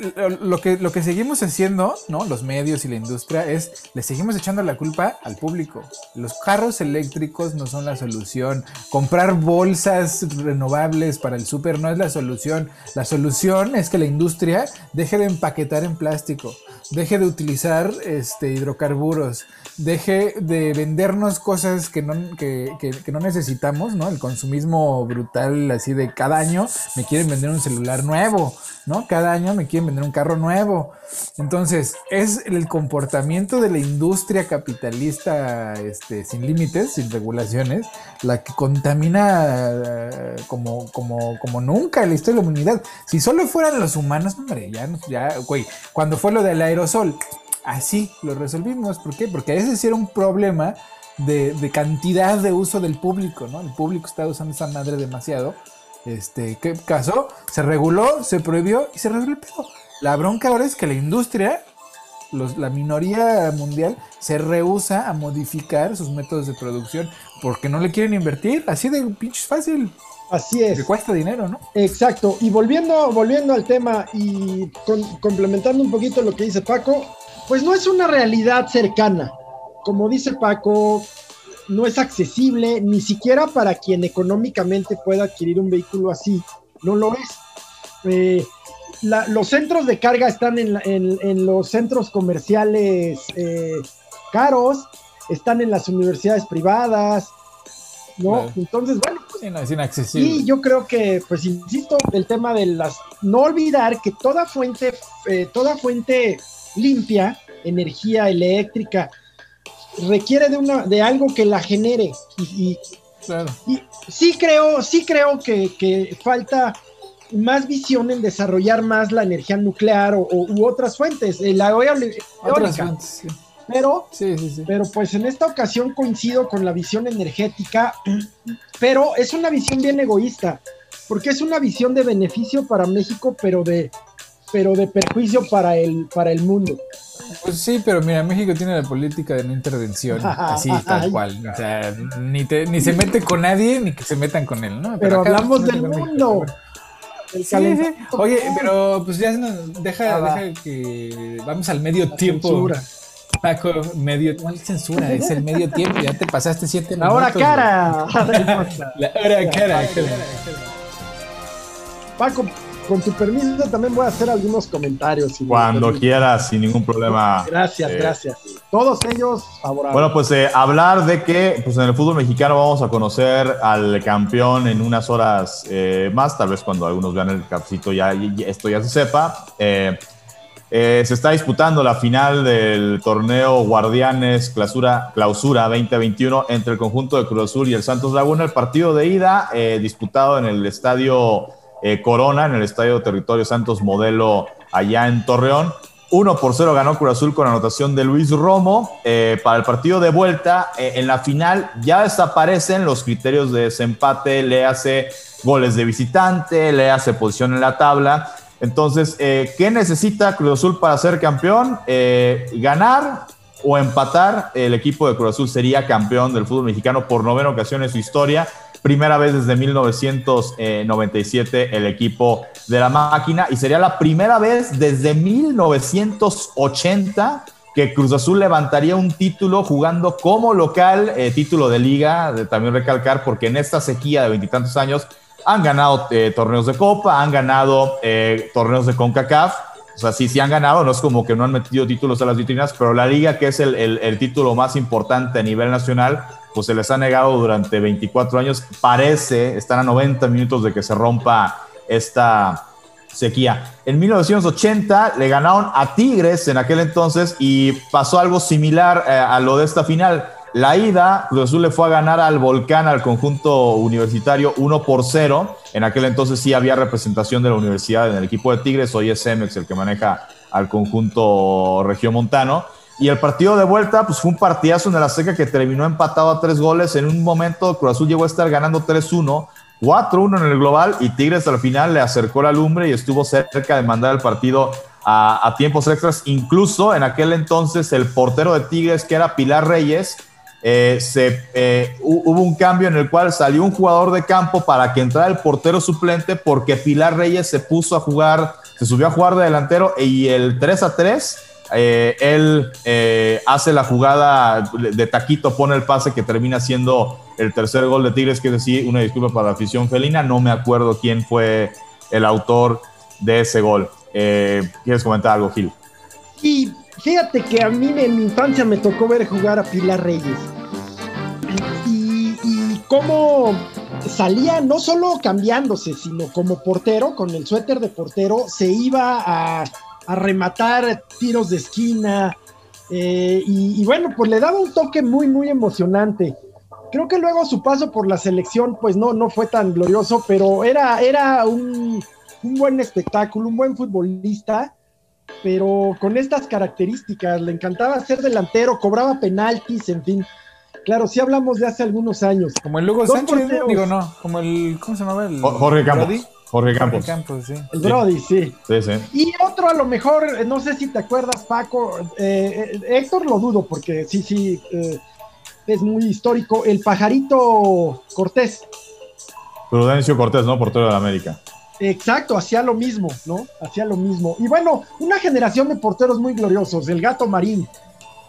lo que, lo que seguimos haciendo, ¿no? Los medios y la industria es, le seguimos echando la culpa al público. Los carros eléctricos no son la solución. Comprar bolsas renovables para el súper no es la solución. La solución es que la industria deje de empaquetar en plástico, deje de utilizar este, hidrocarburos, deje de vendernos cosas que no, que, que no necesitamos, ¿no? El consumismo brutal así de cada año me quieren vender un celular nuevo, ¿no? Cada año me quieren vender un carro nuevo. Entonces, es el comportamiento de la industria capitalista este, sin límites, sin regulaciones, la que contamina eh, como, como, como nunca la historia de la humanidad. Si solo fueran los humanos, hombre, ya, ya, güey, cuando fue lo del aerosol, así lo resolvimos. ¿Por qué? Porque ese sí era un problema de, de cantidad de uso del público, ¿no? El público está usando esa madre demasiado este, ¿qué pasó? Se reguló, se prohibió y se resolvió el pedo. La bronca ahora es que la industria, los, la minoría mundial, se rehúsa a modificar sus métodos de producción porque no le quieren invertir. Así de pinches fácil. Así es. Que cuesta dinero, ¿no? Exacto. Y volviendo, volviendo al tema y complementando un poquito lo que dice Paco, pues no es una realidad cercana. Como dice Paco, no es accesible ni siquiera para quien económicamente pueda adquirir un vehículo así, no lo es. Eh, los centros de carga están en, los centros comerciales eh, caros, están en las universidades privadas, ¿no? Entonces, bueno, es inaccesible. Y yo creo que, pues insisto, el tema de las, no olvidar que toda fuente, eh, toda fuente limpia, energía eléctrica, requiere de una de algo que la genere. Y, sí creo sí creo que, falta más visión en desarrollar más la energía nuclear o, u otras fuentes eh, la eólica. Pero pero pues en esta ocasión coincido con la visión energética pero es una visión bien egoísta porque es una visión de beneficio para México pero de pero de perjuicio para el para el mundo pues sí, pero mira, México tiene la política de no intervención, así tal cual. O sea, ni, ni se mete con nadie, ni que se metan con él, ¿no? Pero, hablamos del mundo. Sí, sí. Oye, pero pues ya nos deja, ah, deja que vamos al medio tiempo. Censura. Paco, medio ¿cuál censura? Es el medio tiempo, ya te pasaste siete minutos. La hora cara. La hora cara. Paco, con tu permiso también voy a hacer algunos comentarios. Cuando quieras, sin ningún problema. Gracias, eh, gracias. Todos ellos favorables. Bueno, pues eh, hablar de que pues, en el fútbol mexicano vamos a conocer al campeón en unas horas eh, más, tal vez cuando algunos vean el capcito ya, esto ya se sepa. se está disputando la final del torneo Guardianes Clausura, Clausura 2021 entre el conjunto de Cruz Azul y el Santos Laguna. El partido de ida disputado en el estadio eh, Corona en el Estadio Territorio Santos Modelo allá en Torreón. 1 por 0 ganó Cruz Azul con anotación de Luis Romo. Eh, para el partido de vuelta, eh, en la final ya desaparecen los criterios de desempate, le hace goles de visitante, le hace posición en la tabla. Entonces, ¿qué necesita Cruz Azul para ser campeón? ganar o empatar. El equipo de Cruz Azul sería campeón del fútbol mexicano por novena ocasión en su historia primera vez desde 1997 el equipo de la máquina y sería la primera vez desde 1980 que Cruz Azul levantaría un título jugando como local, eh, título de liga, de también recalcar, porque en esta sequía de veintitantos años han ganado eh, torneos de Copa, han ganado eh, torneos de CONCACAF, o sea, sí, sí han ganado, no es como que no han metido títulos a las vitrinas, pero la liga, que es el, el título más importante a nivel nacional, pues se les ha negado durante 24 años. Parece, están a 90 minutos de que se rompa esta sequía. En 1980 le ganaron a Tigres en aquel entonces y pasó algo similar eh, a lo de esta final. La ida, Cruz Azul le fue a ganar al Volcán, al conjunto universitario 1 por 0. En aquel entonces sí había representación de la universidad en el equipo de Tigres, hoy es Emex el que maneja al conjunto regiomontano. Y el partido de vuelta, pues fue un partidazo en la seca que terminó empatado a tres goles. En un momento, Cruz Azul llegó a estar ganando 3-1, 4-1 en el global y Tigres al final le acercó la lumbre y estuvo cerca de mandar el partido a, tiempos extras. Incluso en aquel entonces el portero de Tigres, que era Pilar Reyes, eh, se, eh, hubo un cambio en el cual salió un jugador de campo para que entrara el portero suplente porque Pilar Reyes se puso a jugar, se subió a jugar de delantero y el 3 a 3 eh, él eh, hace la jugada de taquito, pone el pase que termina siendo el tercer gol de Tigres, que decir, una disculpa para la afición felina, no me acuerdo quién fue el autor de ese gol. Eh, ¿Quieres comentar algo, Gil? Y fíjate que a mí en mi infancia me tocó ver jugar a Pilar Reyes. Y cómo salía no solo cambiándose, sino como portero, con el suéter de portero, se iba a a rematar tiros de esquina. Eh, y, bueno, pues le daba un toque muy, muy emocionante. Creo que luego su paso por la selección, pues no, no fue tan glorioso, pero era, era un, buen espectáculo, un buen futbolista, pero con estas características. Le encantaba ser delantero, cobraba penaltis, en fin. Claro, sí hablamos de hace algunos años. Como el Lugo Sánchez, digo, no, como el, ¿cómo se llamaba? El, Jorge Campos. Jorge Campos. El Brody, sí. Sí, sí. Y otro a lo mejor, eh, no sé si te acuerdas, Paco, eh, eh, Héctor lo dudo porque sí, sí, es muy histórico, el pajarito Cortés. Prudencio Cortés, ¿no? Portero de la América. Exacto, hacía lo mismo, ¿no? Hacía lo mismo. Y bueno, una generación de porteros muy gloriosos, el gato marín.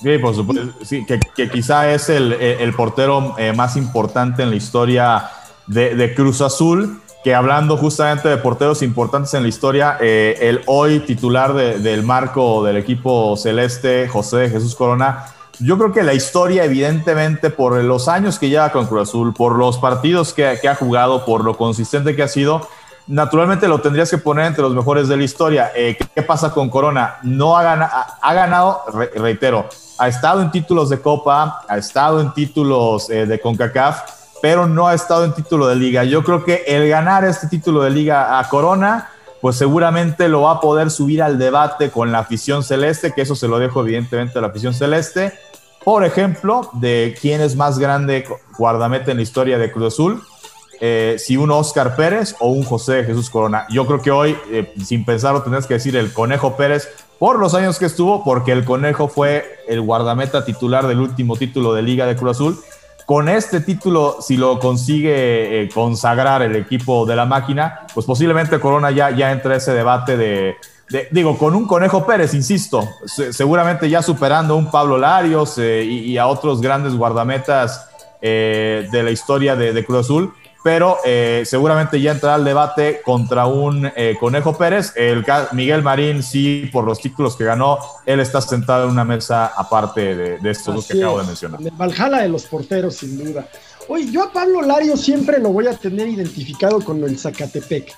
Sí, por supuesto, sí, que, quizá es el, portero más importante en la historia de, de Cruz Azul que hablando justamente de porteros importantes en la historia, eh, el hoy titular del marco del equipo celeste, José Jesús Corona, yo creo que la historia, evidentemente, por los años que lleva con Cruz Azul, por los partidos que, ha jugado, por lo consistente que ha sido, naturalmente lo tendrías que poner entre los mejores de la historia. Eh, ¿qué, pasa con Corona? No ha, ganado, ha ganado reitero, ha estado en títulos de Copa, ha estado en títulos eh, de CONCACAF, pero no ha estado en título de liga. Yo creo que el ganar este título de liga a Corona, pues seguramente lo va a poder subir al debate con la afición celeste, que eso se lo dejo evidentemente a la afición celeste. Por ejemplo, de quién es más grande guardameta en la historia de Cruz Azul, eh, si un Oscar Pérez o un José Jesús Corona. Yo creo que hoy, eh, sin pensarlo, tendrás que decir el Conejo Pérez por los años que estuvo, porque el Conejo fue el guardameta titular del último título de Liga de Cruz Azul con este título, si lo consigue eh, consagrar el equipo de la máquina, pues posiblemente Corona ya, ya entra ese debate de, digo, con un Conejo Pérez, insisto, seguramente ya superando a un Pablo Larios eh, y, a otros grandes guardametas eh, de la historia de, de Cruz Azul pero eh, seguramente ya entrará al debate contra un eh, Conejo Pérez. El Miguel Marín, sí, por los títulos que ganó, él está sentado en una mesa aparte de, estos dos que acabo de mencionar. El Valhalla de los porteros, sin duda. Oye, yo a Pablo Lario siempre lo voy a tener identificado con el Zacatepec.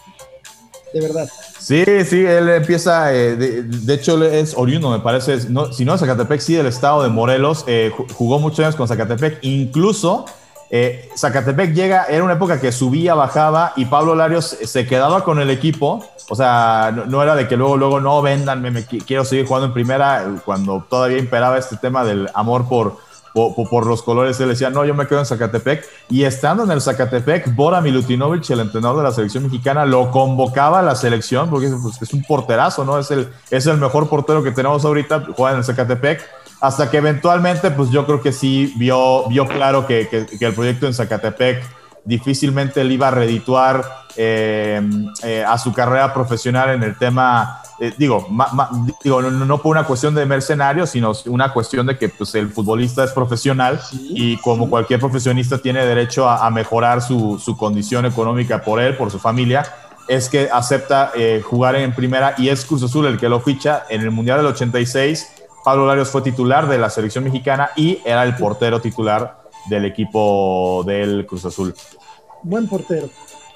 De verdad. Sí, sí, él empieza, eh, de, hecho es oriundo, me parece, si no de Zacatepec, sí del estado de Morelos, jugó muchos años con Zacatepec, incluso eh, Zacatepec llega, era una época que subía, bajaba y Pablo Larios se quedaba con el equipo. O sea, no, era de que luego, luego no vendan, me, quiero seguir jugando en primera. Cuando todavía imperaba este tema del amor por, por, los colores, él decía, no, yo me quedo en Zacatepec. Y estando en el Zacatepec, Bora Milutinovic, el entrenador de la selección mexicana, lo convocaba a la selección porque pues, es un porterazo, ¿no? Es el, es el mejor portero que tenemos ahorita, juega en el Zacatepec hasta que eventualmente, pues yo creo que sí vio, vio claro que, que, el proyecto en Zacatepec difícilmente le iba a redituar eh, eh, a su carrera profesional en el tema, eh, digo, digo no, por una cuestión de mercenario, sino una cuestión de que pues, el futbolista es profesional y como cualquier profesionista tiene derecho a, mejorar su, su, condición económica por él, por su familia, es que acepta jugar en primera y es Cruz Azul el que lo ficha en el Mundial del 86 Pablo Larios fue titular de la selección mexicana y era el portero titular del equipo del Cruz Azul. Buen portero.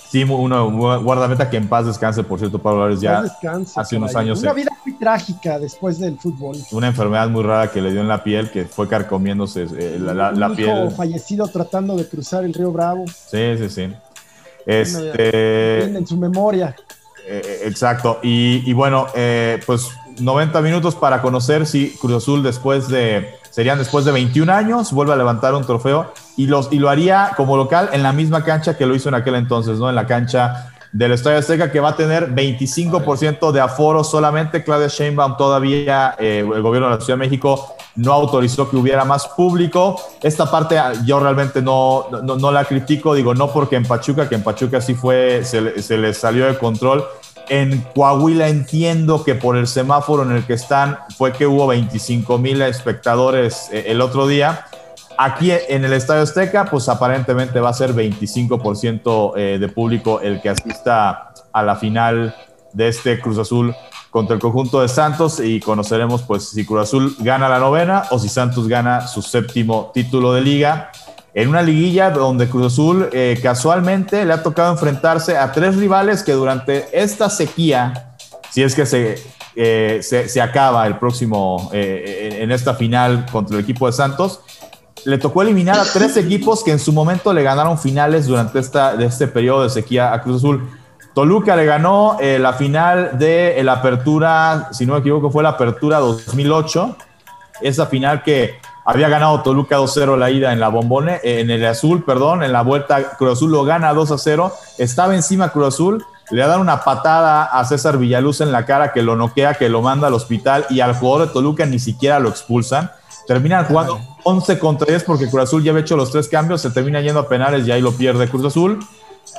Sí, uno guardameta que en paz descanse, por cierto, Pablo Larios ya hace unos años. Una vida muy trágica después del fútbol. Una enfermedad muy rara que le dio en la piel, que fue carcomiéndose eh, la, la, piel. fallecido tratando de cruzar el río Bravo. Sí, sí, sí. Este, en su memoria. Eh, exacto. Y, y bueno, eh, pues 90 minutos para conocer si Cruz Azul después de, serían después de 21 años, vuelve a levantar un trofeo. y, los, y lo haría como local en la misma cancha que lo hizo en aquel entonces, ¿no? En la cancha del Estadio Azteca que va a tener 25% de aforo solamente. Claudia Sheinbaum todavía, eh, el gobierno de la Ciudad de México no autorizó que hubiera más público. Esta parte ah, yo realmente no, no, la critico, digo, no porque en Pachuca, que en Pachuca sí fue, se, se les salió de control. En Coahuila entiendo que por el semáforo en el que están fue que hubo 25 mil espectadores eh, el otro día Aquí en el Estadio Azteca, pues aparentemente va a ser 25% eh, de público el que asista a la final de este Cruz Azul contra el conjunto de Santos y conoceremos pues si Cruz Azul gana la novena o si Santos gana su séptimo título de liga. En una liguilla donde Cruz Azul eh, casualmente le ha tocado enfrentarse a tres rivales que durante esta sequía, si es que se, eh, se, acaba el próximo, en esta final contra el equipo de Santos, le tocó eliminar a tres equipos que en su momento le ganaron finales durante esta, este periodo de sequía a Cruz Azul. Toluca le ganó eh, la final de la apertura, si no me equivoco, fue la apertura 2008. Esa final que había ganado Toluca 2-0 la ida en la bombone, en el azul, perdón, en la vuelta Cruz Azul lo gana 2-0. Estaba encima Cruz Azul, le da una patada a César Villaluz en la cara que lo noquea, que lo manda al hospital y al jugador de Toluca ni siquiera lo expulsan. Terminan jugando 11 contra 10 porque Cruz Azul ya había hecho los tres cambios, se termina yendo a penales y ahí lo pierde Cruz Azul.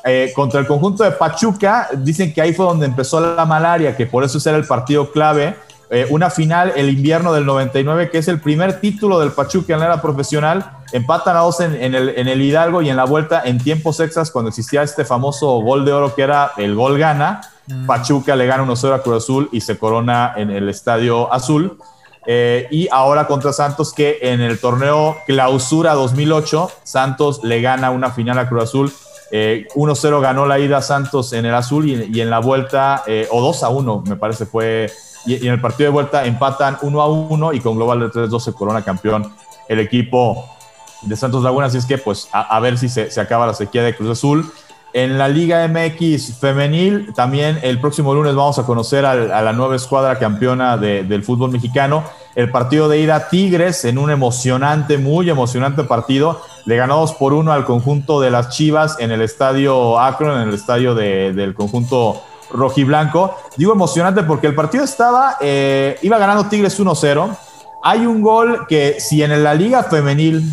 Eh, contra el conjunto de Pachuca, dicen que ahí fue donde empezó la malaria, que por eso ese era el partido clave. Eh, una final el invierno del 99, que es el primer título del Pachuca en la era profesional. Empatan a dos en, el, en, el, Hidalgo y en la vuelta en tiempos extras, cuando existía este famoso gol de oro que era el gol gana. Mm. Pachuca le gana 1-0 a Cruz Azul y se corona en el Estadio Azul. Eh, y ahora contra Santos, que en el torneo Clausura 2008, Santos le gana una final a Cruz Azul. 1-0 eh, ganó la ida Santos en el azul y, en la vuelta, eh, o 2-1, me parece fue. Y, en el partido de vuelta empatan 1-1 y con global de 3-2 se corona campeón el equipo de Santos Laguna. Así es que, pues, a, ver si se, se acaba la sequía de Cruz Azul. En la Liga MX femenil, también el próximo lunes vamos a conocer a, la nueva escuadra campeona del fútbol mexicano. El partido de ida Tigres en un emocionante, muy emocionante partido. Le ganamos por uno al conjunto de las Chivas en el estadio Akron, en el estadio del conjunto rojiblanco. Digo emocionante porque el partido estaba, eh, iba ganando Tigres 1-0. Hay un gol que si en la liga femenil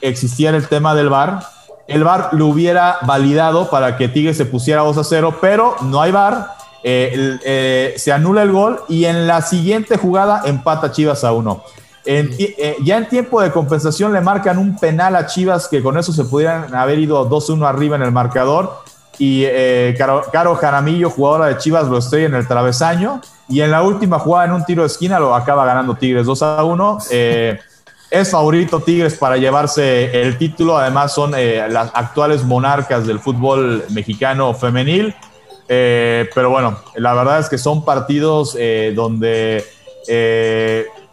existiera el tema del VAR, el VAR lo hubiera validado para que Tigres se pusiera 2 a 0, pero no hay VAR, eh, eh, se anula el gol y en la siguiente jugada empata Chivas a 1. Eh, ya en tiempo de compensación le marcan un penal a Chivas que con eso se pudieran haber ido 2-1 arriba en el marcador y Caro, Caro, Jaramillo, jugadora de Chivas, lo estrella en el travesaño y en la última jugada en un tiro de esquina lo acaba ganando Tigres 2 a 1. Es favorito Tigres para llevarse el título. Además, son eh, las actuales monarcas del fútbol mexicano femenil. Eh, pero bueno, la verdad es que son partidos eh, donde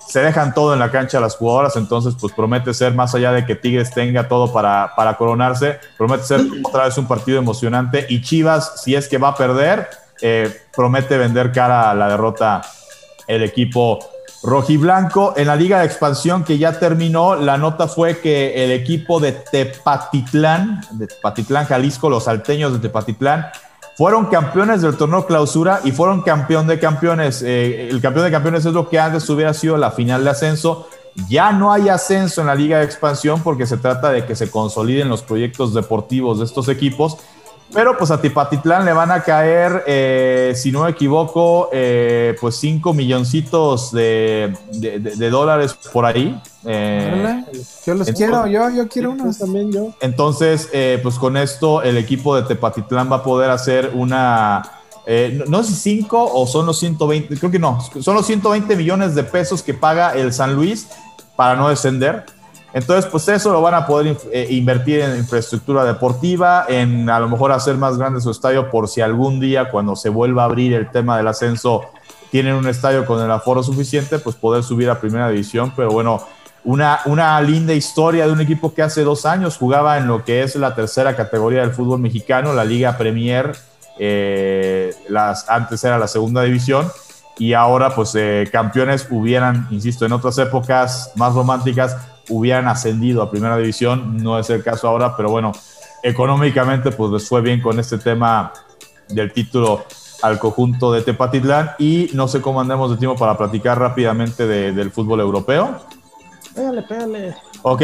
se dejan todo en la cancha las jugadoras. Entonces, pues promete ser, más allá de que Tigres tenga todo para, para coronarse, promete ser otra vez un partido emocionante. Y Chivas, si es que va a perder, promete vender cara a la derrota el equipo Rojiblanco en la Liga de Expansión que ya terminó, la nota fue que el equipo de Tepatitlán, de Tepatitlán, Jalisco, los salteños de Tepatitlán, fueron campeones del torneo clausura y fueron campeón de campeones. Eh, el campeón de campeones es lo que antes hubiera sido la final de ascenso. Ya no hay ascenso en la Liga de Expansión porque se trata de que se consoliden los proyectos deportivos de estos equipos pero pues a Tipatitlán le van a caer, eh, si no me equivoco, eh, pues 5 milloncitos de, dólares por ahí. Eh, yo los quiero, yo, yo quiero unos también yo. Entonces, pues con esto el equipo de Tepatitlán va a poder hacer una, no, sé si 5 o son los 120, creo que no, son los 120 millones de pesos que paga el San Luis para no descender. Entonces, pues eso lo van a poder eh, invertir en infraestructura deportiva, en a lo mejor hacer más grande su estadio por si algún día cuando se vuelva a abrir el tema del ascenso tienen un estadio con el aforo suficiente, pues poder subir a primera división. Pero bueno, una, una linda historia de un equipo que hace dos años jugaba en lo que es la tercera categoría del fútbol mexicano, la Liga Premier, eh, las, antes era la segunda división y ahora pues eh, campeones hubieran, insisto, en otras épocas más románticas, hubieran ascendido a primera división. No es el caso ahora, pero bueno, económicamente pues les fue bien con este tema del título al conjunto de Tepatitlán y no sé cómo andemos de tiempo para platicar rápidamente del fútbol europeo. Pégale, pégale. Ok.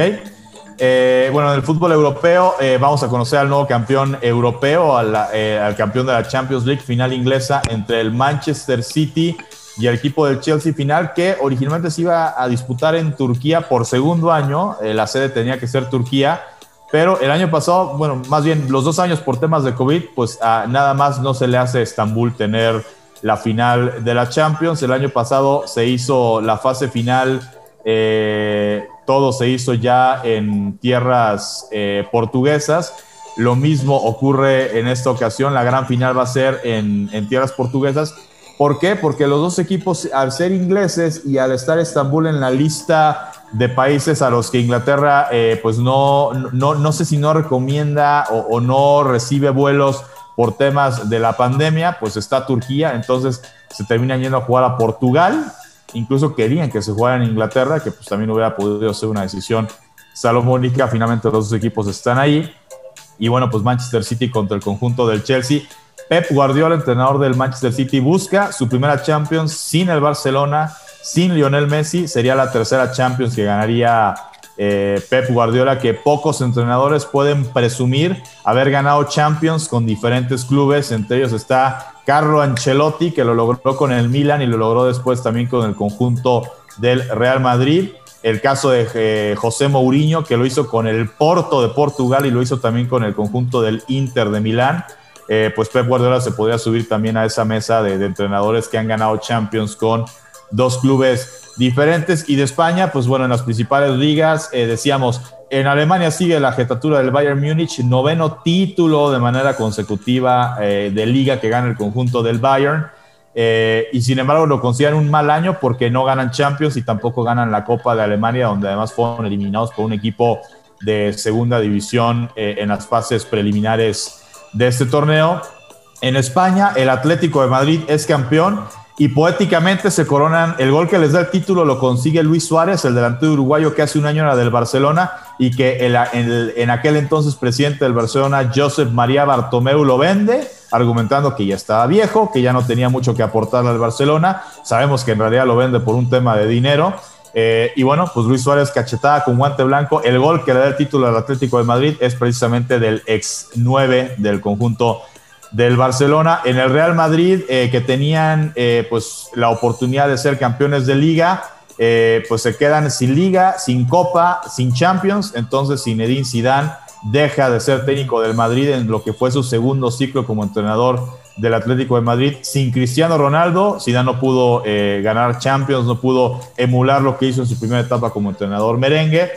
Eh, bueno, en el fútbol europeo eh, vamos a conocer al nuevo campeón europeo, eh, al campeón de la Champions League final inglesa entre el Manchester City y el equipo del Chelsea final que originalmente se iba a disputar en Turquía por segundo año. la sede tenía que ser Turquía pero el año pasado, bueno, más bien los dos años por temas de COVID, pues nada más no se le hace a Estambul tener la final de la Champions. El año pasado se hizo la fase final, eh, todo se hizo ya en tierras eh, portuguesas. Lo mismo ocurre en esta ocasión, la gran final va a ser en tierras portuguesas. ¿Por qué? Porque los dos equipos, al ser ingleses y al estar Estambul en la lista de países a los que Inglaterra, eh, pues no, no, no, sé si no recomienda o, no recibe vuelos por temas de la pandemia, pues está Turquía, entonces se terminan yendo a jugar a Portugal, incluso querían que se jugara en Inglaterra, que pues también hubiera podido ser una decisión salomónica, finalmente los dos equipos están ahí, y bueno, pues Manchester City contra el conjunto del Chelsea. Pep Guardiola, entrenador del Manchester City, busca su primera Champions sin el Barcelona, sin Lionel Messi, sería la tercera Champions que ganaría eh, Pep Guardiola, que pocos entrenadores pueden presumir haber ganado Champions con diferentes clubes. Entre ellos está Carlo Ancelotti, que lo logró con el Milan y lo logró después también con el conjunto del Real Madrid. El caso de eh, José Mourinho, que lo hizo con el Porto de Portugal y lo hizo también con el conjunto del Inter de Milán. Eh, pues Pep Guardiola se podría subir también a esa mesa de entrenadores que han ganado Champions con dos clubes diferentes. Y de España, pues bueno, en las principales ligas, eh, decíamos, en Alemania sigue la jetatura del Bayern Múnich, noveno título de manera consecutiva eh, de liga que gana el conjunto del Bayern. Y sin embargo lo consideran un mal año porque no ganan Champions y tampoco ganan la Copa de Alemania, donde además fueron eliminados por un equipo de segunda división en las fases preliminares de este torneo. En España, el Atlético de Madrid es campeón y poéticamente se coronan. El gol que les da el título lo consigue Luis Suárez, el delantero uruguayo que hace un año era del Barcelona y que en aquel entonces presidente del Barcelona, Josep María Bartomeu, lo vende, argumentando que ya estaba viejo, que ya no tenía mucho que aportarle al Barcelona. Sabemos que en realidad lo vende por un tema de dinero. Eh, y bueno, pues Luis Suárez cachetada con guante blanco. El gol que le da el título al Atlético de Madrid es precisamente del ex 9 del conjunto del Barcelona. En el Real Madrid, eh, que tenían eh, pues la oportunidad de ser campeones de liga, pues se quedan sin liga, sin copa, sin Champions. Entonces Zinedine Zidane deja de ser técnico del Madrid en lo que fue su segundo ciclo como entrenador del Atlético de Madrid. Sin Cristiano Ronaldo, Zidane no pudo ganar Champions, no pudo emular lo que hizo en su primera etapa como entrenador merengue.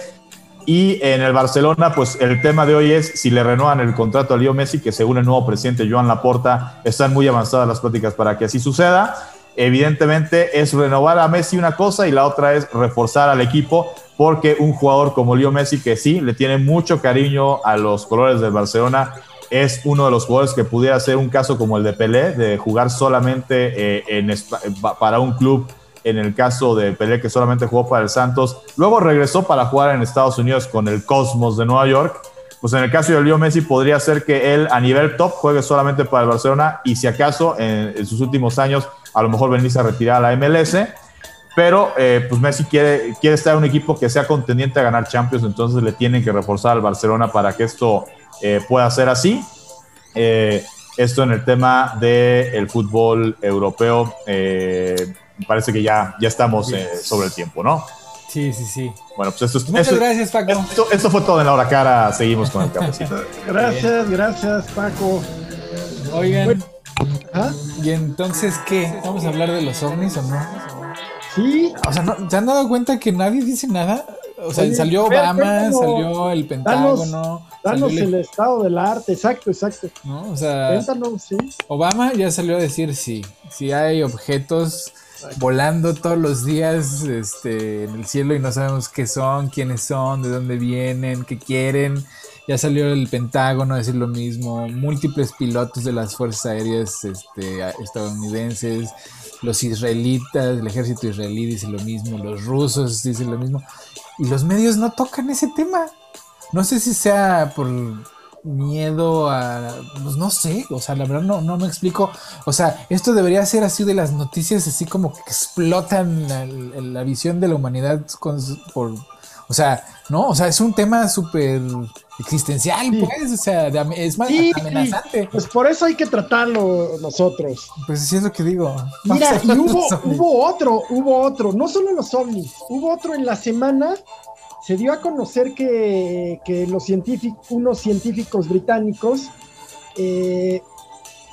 Y en el Barcelona, pues el tema de hoy es si le renuevan el contrato a Leo Messi, que según el nuevo presidente Joan Laporta están muy avanzadas las pláticas para que así suceda. Evidentemente es renovar a Messi una cosa y la otra es reforzar al equipo, porque un jugador como Leo Messi, que sí, le tiene mucho cariño a los colores del Barcelona, es uno de los jugadores que pudiera ser un caso como el de Pelé, de jugar solamente eh, para un club en el caso de Pelé, que solamente jugó para el Santos, luego regresó para jugar en Estados Unidos con el Cosmos de Nueva York. Pues en el caso de Leo Messi podría ser que él a nivel top juegue solamente para el Barcelona y si acaso en, sus últimos años a lo mejor venirse a retirar a la MLS. Pero eh, pues Messi quiere, quiere estar en un equipo que sea contendiente a ganar Champions, entonces le tienen que reforzar al Barcelona para que esto eh, pueda ser así. Eh, esto en el tema del fútbol europeo me parece que ya, ya estamos eh, sobre el tiempo, ¿no? Sí, sí, sí. Bueno, pues esto es. Muchas gracias, Paco. Esto, fue todo en la hora cara. Seguimos con el cafecito. gracias, gracias, Paco. Oigan. ¿Ah? ¿Y entonces qué? ¿Vamos a hablar de los ovnis o no? Sí. O sea, ¿no, ¿se han dado cuenta que nadie dice nada? O sea, salió Obama, salió el Pentágono. Danos, el, estado del arte, exacto, exacto. ¿No? O sea, sí. Obama ya salió a decir sí. Si hay objetos volando todos los días este, en el cielo y no sabemos qué son, quiénes son, de dónde vienen, qué quieren. Ya salió el Pentágono a decir lo mismo, múltiples pilotos de las Fuerzas Aéreas este, estadounidenses. los israelitas, el ejército israelí dice lo mismo, los rusos dicen lo mismo, y los medios no tocan ese tema. No sé si sea por miedo a, pues no sé, o sea, la verdad no, no me explico, o sea, esto debería ser así de las noticias, así como que explotan la, visión de la humanidad por, o sea, no, o sea, es un tema súper existencial, pues, o sea, es más amenazante. Pues por eso hay que tratarlo nosotros. Pues sí es lo que digo. Mira, y hubo, hubo otro, hubo otro, no solo los ovnis, hubo otro en la semana se dio a conocer que, los científicos, unos científicos británicos, eh,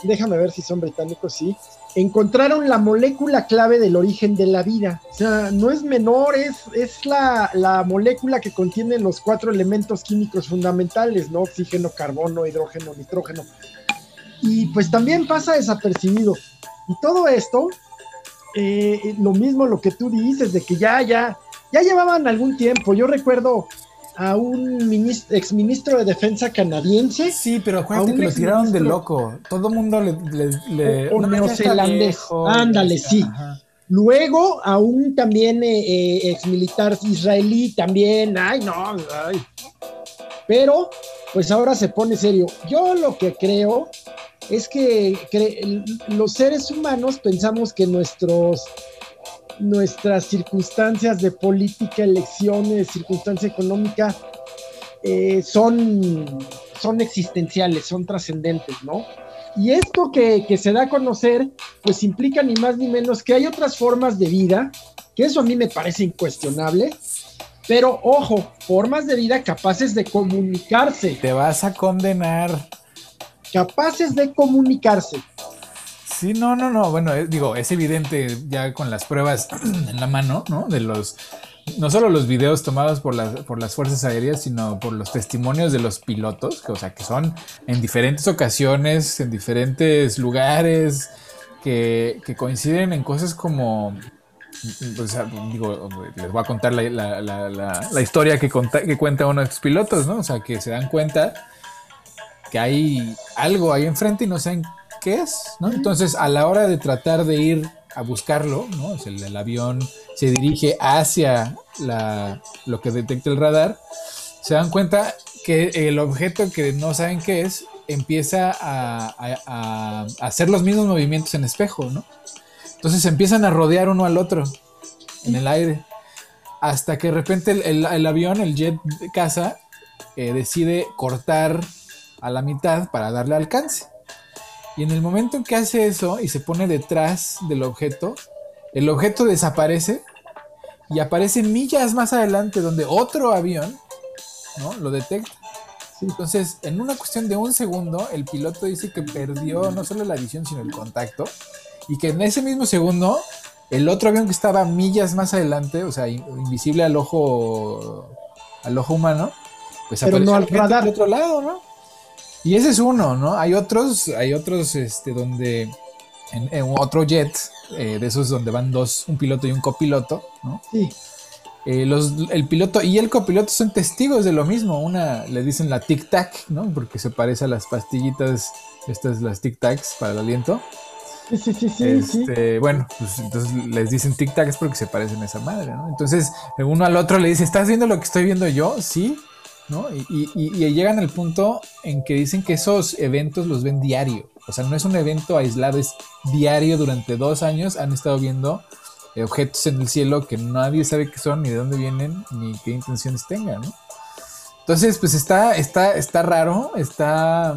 déjame ver si son británicos, sí, encontraron la molécula clave del origen de la vida. O sea, no es menor, es, es la, la, molécula que contiene los cuatro elementos químicos fundamentales, ¿no? Oxígeno, carbono, hidrógeno, nitrógeno. Y pues también pasa desapercibido. Y todo esto, eh, lo mismo lo que tú dices, de que ya, ya, ya llevaban algún tiempo. Yo recuerdo a un ministro, exministro de defensa canadiense. Sí, pero acuérdate que lo tiraron de loco. Todo el mundo le. le, o, neozelandés. Ándale, sí. Luego a un también eh, eh, ex militar israelí, también. Ay, no, ay. Pero, pues ahora se pone serio. Yo lo que creo es que los seres humanos pensamos que nuestros nuestras circunstancias de política, elecciones, circunstancia económica, eh, son, son existenciales, son trascendentes, ¿no? Y esto que, que, se da a conocer, pues implica ni más ni menos que hay otras formas de vida, que eso a mí me parece incuestionable, pero ojo, formas de vida capaces de comunicarse. Te vas a condenar. Capaces de comunicarse. Sí, no, no, no. Bueno, eh, digo, es evidente ya con las pruebas en la mano, ¿no? De los, no solo los videos tomados por las, por las fuerzas aéreas, sino por los testimonios de los pilotos, que, o sea, que son en diferentes ocasiones, en diferentes lugares, que, coinciden en cosas como, pues, digo, les voy a contar la, la, historia que, que cuenta uno de estos pilotos, ¿no? O sea, que se dan cuenta que hay algo ahí enfrente y no saben es, ¿no? Entonces, a la hora de tratar de ir a buscarlo, ¿no? el, avión se dirige hacia la, lo que detecta el radar, se dan cuenta que el objeto que no saben qué es empieza a, hacer los mismos movimientos en espejo. Entonces empiezan a rodear uno al otro en el aire, hasta que de repente el, avión, el jet de caza, eh, decide cortar a la mitad para darle alcance. Y en el momento en que hace eso y se pone detrás del objeto, el objeto desaparece y aparece millas más adelante donde otro avión ¿no? lo detecta. Entonces, en una cuestión de un segundo, el piloto dice que perdió no solo la visión, sino el contacto. Y que en ese mismo segundo, el otro avión que estaba millas más adelante, o sea, invisible al ojo, al ojo humano, pues apareció al radar. otro lado, ¿no? Y ese es uno, ¿no? Hay otros, hay otros, este, donde en, otro jet, eh, de esos donde van dos, un piloto y un copiloto, ¿no? Sí. Eh, los, el piloto y el copiloto son testigos de lo mismo. Una le dicen la tic tac, ¿no? Porque se parece a las pastillitas, estas las tic tacs para el aliento. Sí, sí, sí, este, Bueno, pues entonces les dicen tic tacs porque se parecen a esa madre, ¿no? Entonces uno al otro le dice, ¿estás viendo lo que estoy viendo yo? Sí. ¿No? Y, llegan al punto en que dicen que esos eventos los ven diario. O sea, no es un evento aislado, es diario durante dos años. Han estado viendo eh, objetos en el cielo que nadie sabe qué son, ni de dónde vienen, ni qué intenciones tengan, Entonces, pues está, está, está raro, está.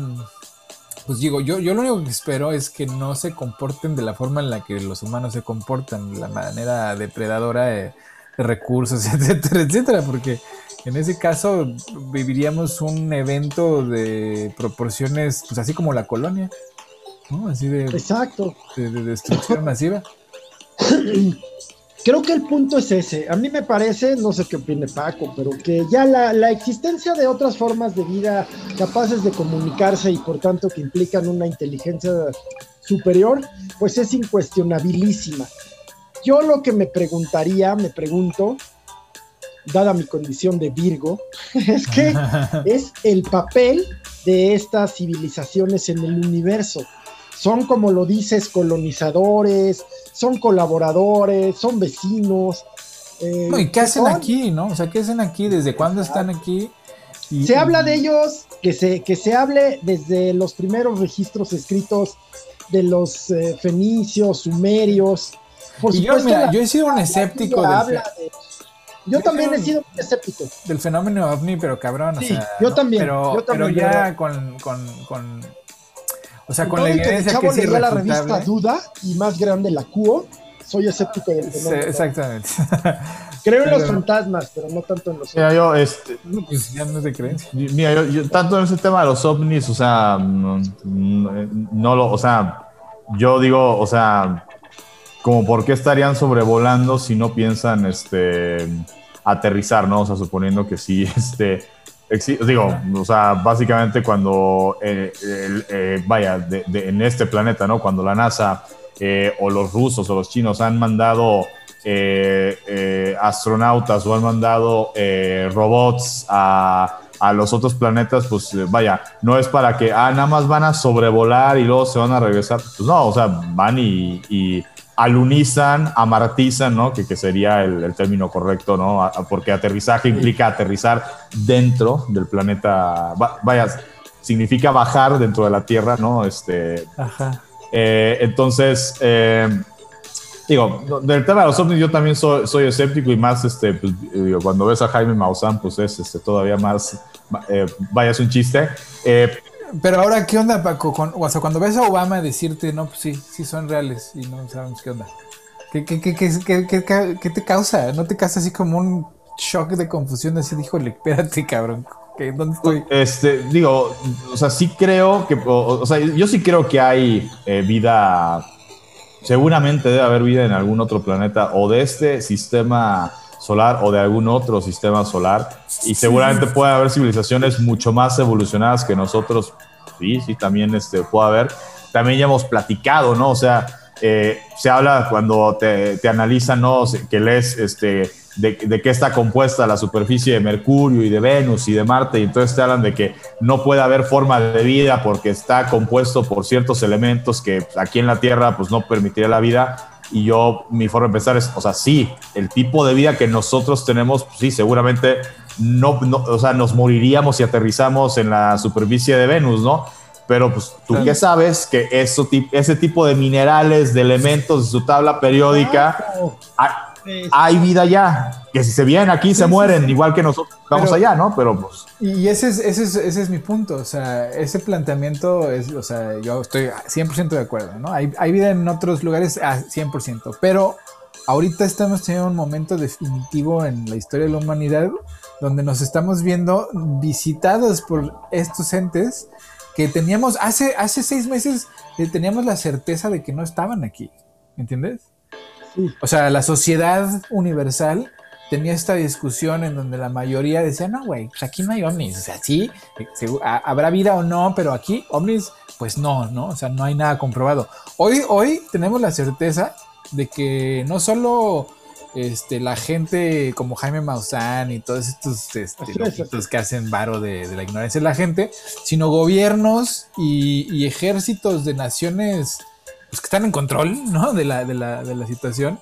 Pues digo, yo, yo lo único que espero es que no se comporten de la forma en la que los humanos se comportan, de la manera depredadora de recursos, etcétera, etcétera, porque en ese caso viviríamos un evento de proporciones, pues así como la colonia, ¿no? Así de, Exacto. de, destrucción masiva. Creo que el punto es ese. A mí me parece, no sé qué opine Paco, pero que ya la, la, existencia de otras formas de vida capaces de comunicarse y por tanto que implican una inteligencia superior, pues es incuestionabilísima. Yo lo que me preguntaría, me pregunto, dada mi condición de Virgo, es que es el papel de estas civilizaciones en el universo. Son como lo dices, colonizadores, son colaboradores, son vecinos. Eh, ¿Y qué hacen aquí, no? O sea, ¿qué hacen aquí? ¿Desde cuándo están aquí? se habla de ellos, que se, que se hable desde los primeros registros escritos de los eh, fenicios, sumerios. Por yo, yo he sido un escéptico del yo, también he sido un escéptico. Del fenómeno ovni, pero cabrón, o sea, yo, también, pero, pero ya con, con, con, o sea, con la evidencia que, que sí la revista Duda y más grande la CUO, soy escéptico del fenómeno. Sí, exactamente. Creo en los fantasmas, pero no tanto en los mira, yo, este, pues ya no se creen. Mira, yo, tanto en ese tema de los ovnis, o sea, no, lo, o sea, yo digo, o sea, como por qué estarían sobrevolando si no piensan, este, aterrizar, ¿no? O sea, suponiendo que sí, este, digo, o sea, básicamente cuando, eh, eh, vaya, en este planeta, ¿no? Cuando la NASA eh, o los rusos o los chinos han mandado astronautas o han mandado robots a, a, los otros planetas, pues vaya, no es para que, ah, nada más van a sobrevolar y luego se van a regresar. Pues no, o sea, van y alunizan, amartizan, ¿no? Que, que sería el, término correcto, ¿no? porque aterrizaje implica aterrizar dentro del planeta, vaya, significa bajar dentro de la Tierra, ¿no? Este, Ajá. Eh, entonces, eh, digo, del tema de los ovnis yo también soy, soy escéptico y más, este, pues, digo, cuando ves a Jaime Maussan, pues es este, todavía más, eh, vaya, es un chiste. Pero ahora, ¿qué onda, Paco? o sea, cuando ves a Obama decirte, no, pues sí, sí son reales y no sabemos qué onda. ¿Qué, qué, qué, qué te causa? ¿No te causa así como un shock de confusión? Así, díjole, espérate, cabrón. ¿Dónde estoy? Este, digo, o sea, sí creo que, o, sea, yo sí creo que hay eh, vida, seguramente debe haber vida en algún otro planeta o de este sistema solar o de algún otro sistema solar. Y seguramente puede haber civilizaciones mucho más evolucionadas que nosotros. Sí, sí, también este, puede haber. También ya hemos platicado, ¿no? O sea, eh, se habla cuando te, te, analizan, ¿no? Que lees este, de, de, qué está compuesta la superficie de Mercurio y de Venus y de Marte, y entonces te hablan de que no puede haber forma de vida porque está compuesto por ciertos elementos que aquí en la Tierra pues no permitiría la vida y yo, mi forma de pensar es, o sea, sí, el tipo de vida que nosotros tenemos, pues sí, seguramente no, o sea, nos moriríamos si aterrizamos en la superficie de Venus, ¿no? Pero pues tú qué sabes que eso, ese tipo de minerales, de elementos de su tabla periódica, hay vida ya, que si se vienen aquí se mueren, igual que nosotros vamos allá, ¿no? Pero pues... Y ese es, ese, es, ese es mi punto, o sea, ese planteamiento es, o sea, yo estoy 100% de acuerdo, ¿no? Hay, hay vida en otros lugares a 100%, pero ahorita estamos teniendo un momento definitivo en la historia de la humanidad donde nos estamos viendo visitados por estos entes que teníamos hace, hace seis meses, eh, teníamos la certeza de que no estaban aquí, ¿me entiendes? O sea, la sociedad universal tenía esta discusión en donde la mayoría decía, no, güey, pues aquí no hay ovnis. O sea, sí, habrá vida o no, pero aquí ovnis, pues no, ¿no? O sea, no hay nada comprobado. Hoy, hoy tenemos la certeza de que no solo este, la gente como Jaime Maussan y todos estos este, que hacen varo de, la ignorancia de la gente, sino gobiernos y, y ejércitos de naciones pues, que están en control, ¿no? De la, de la, de la situación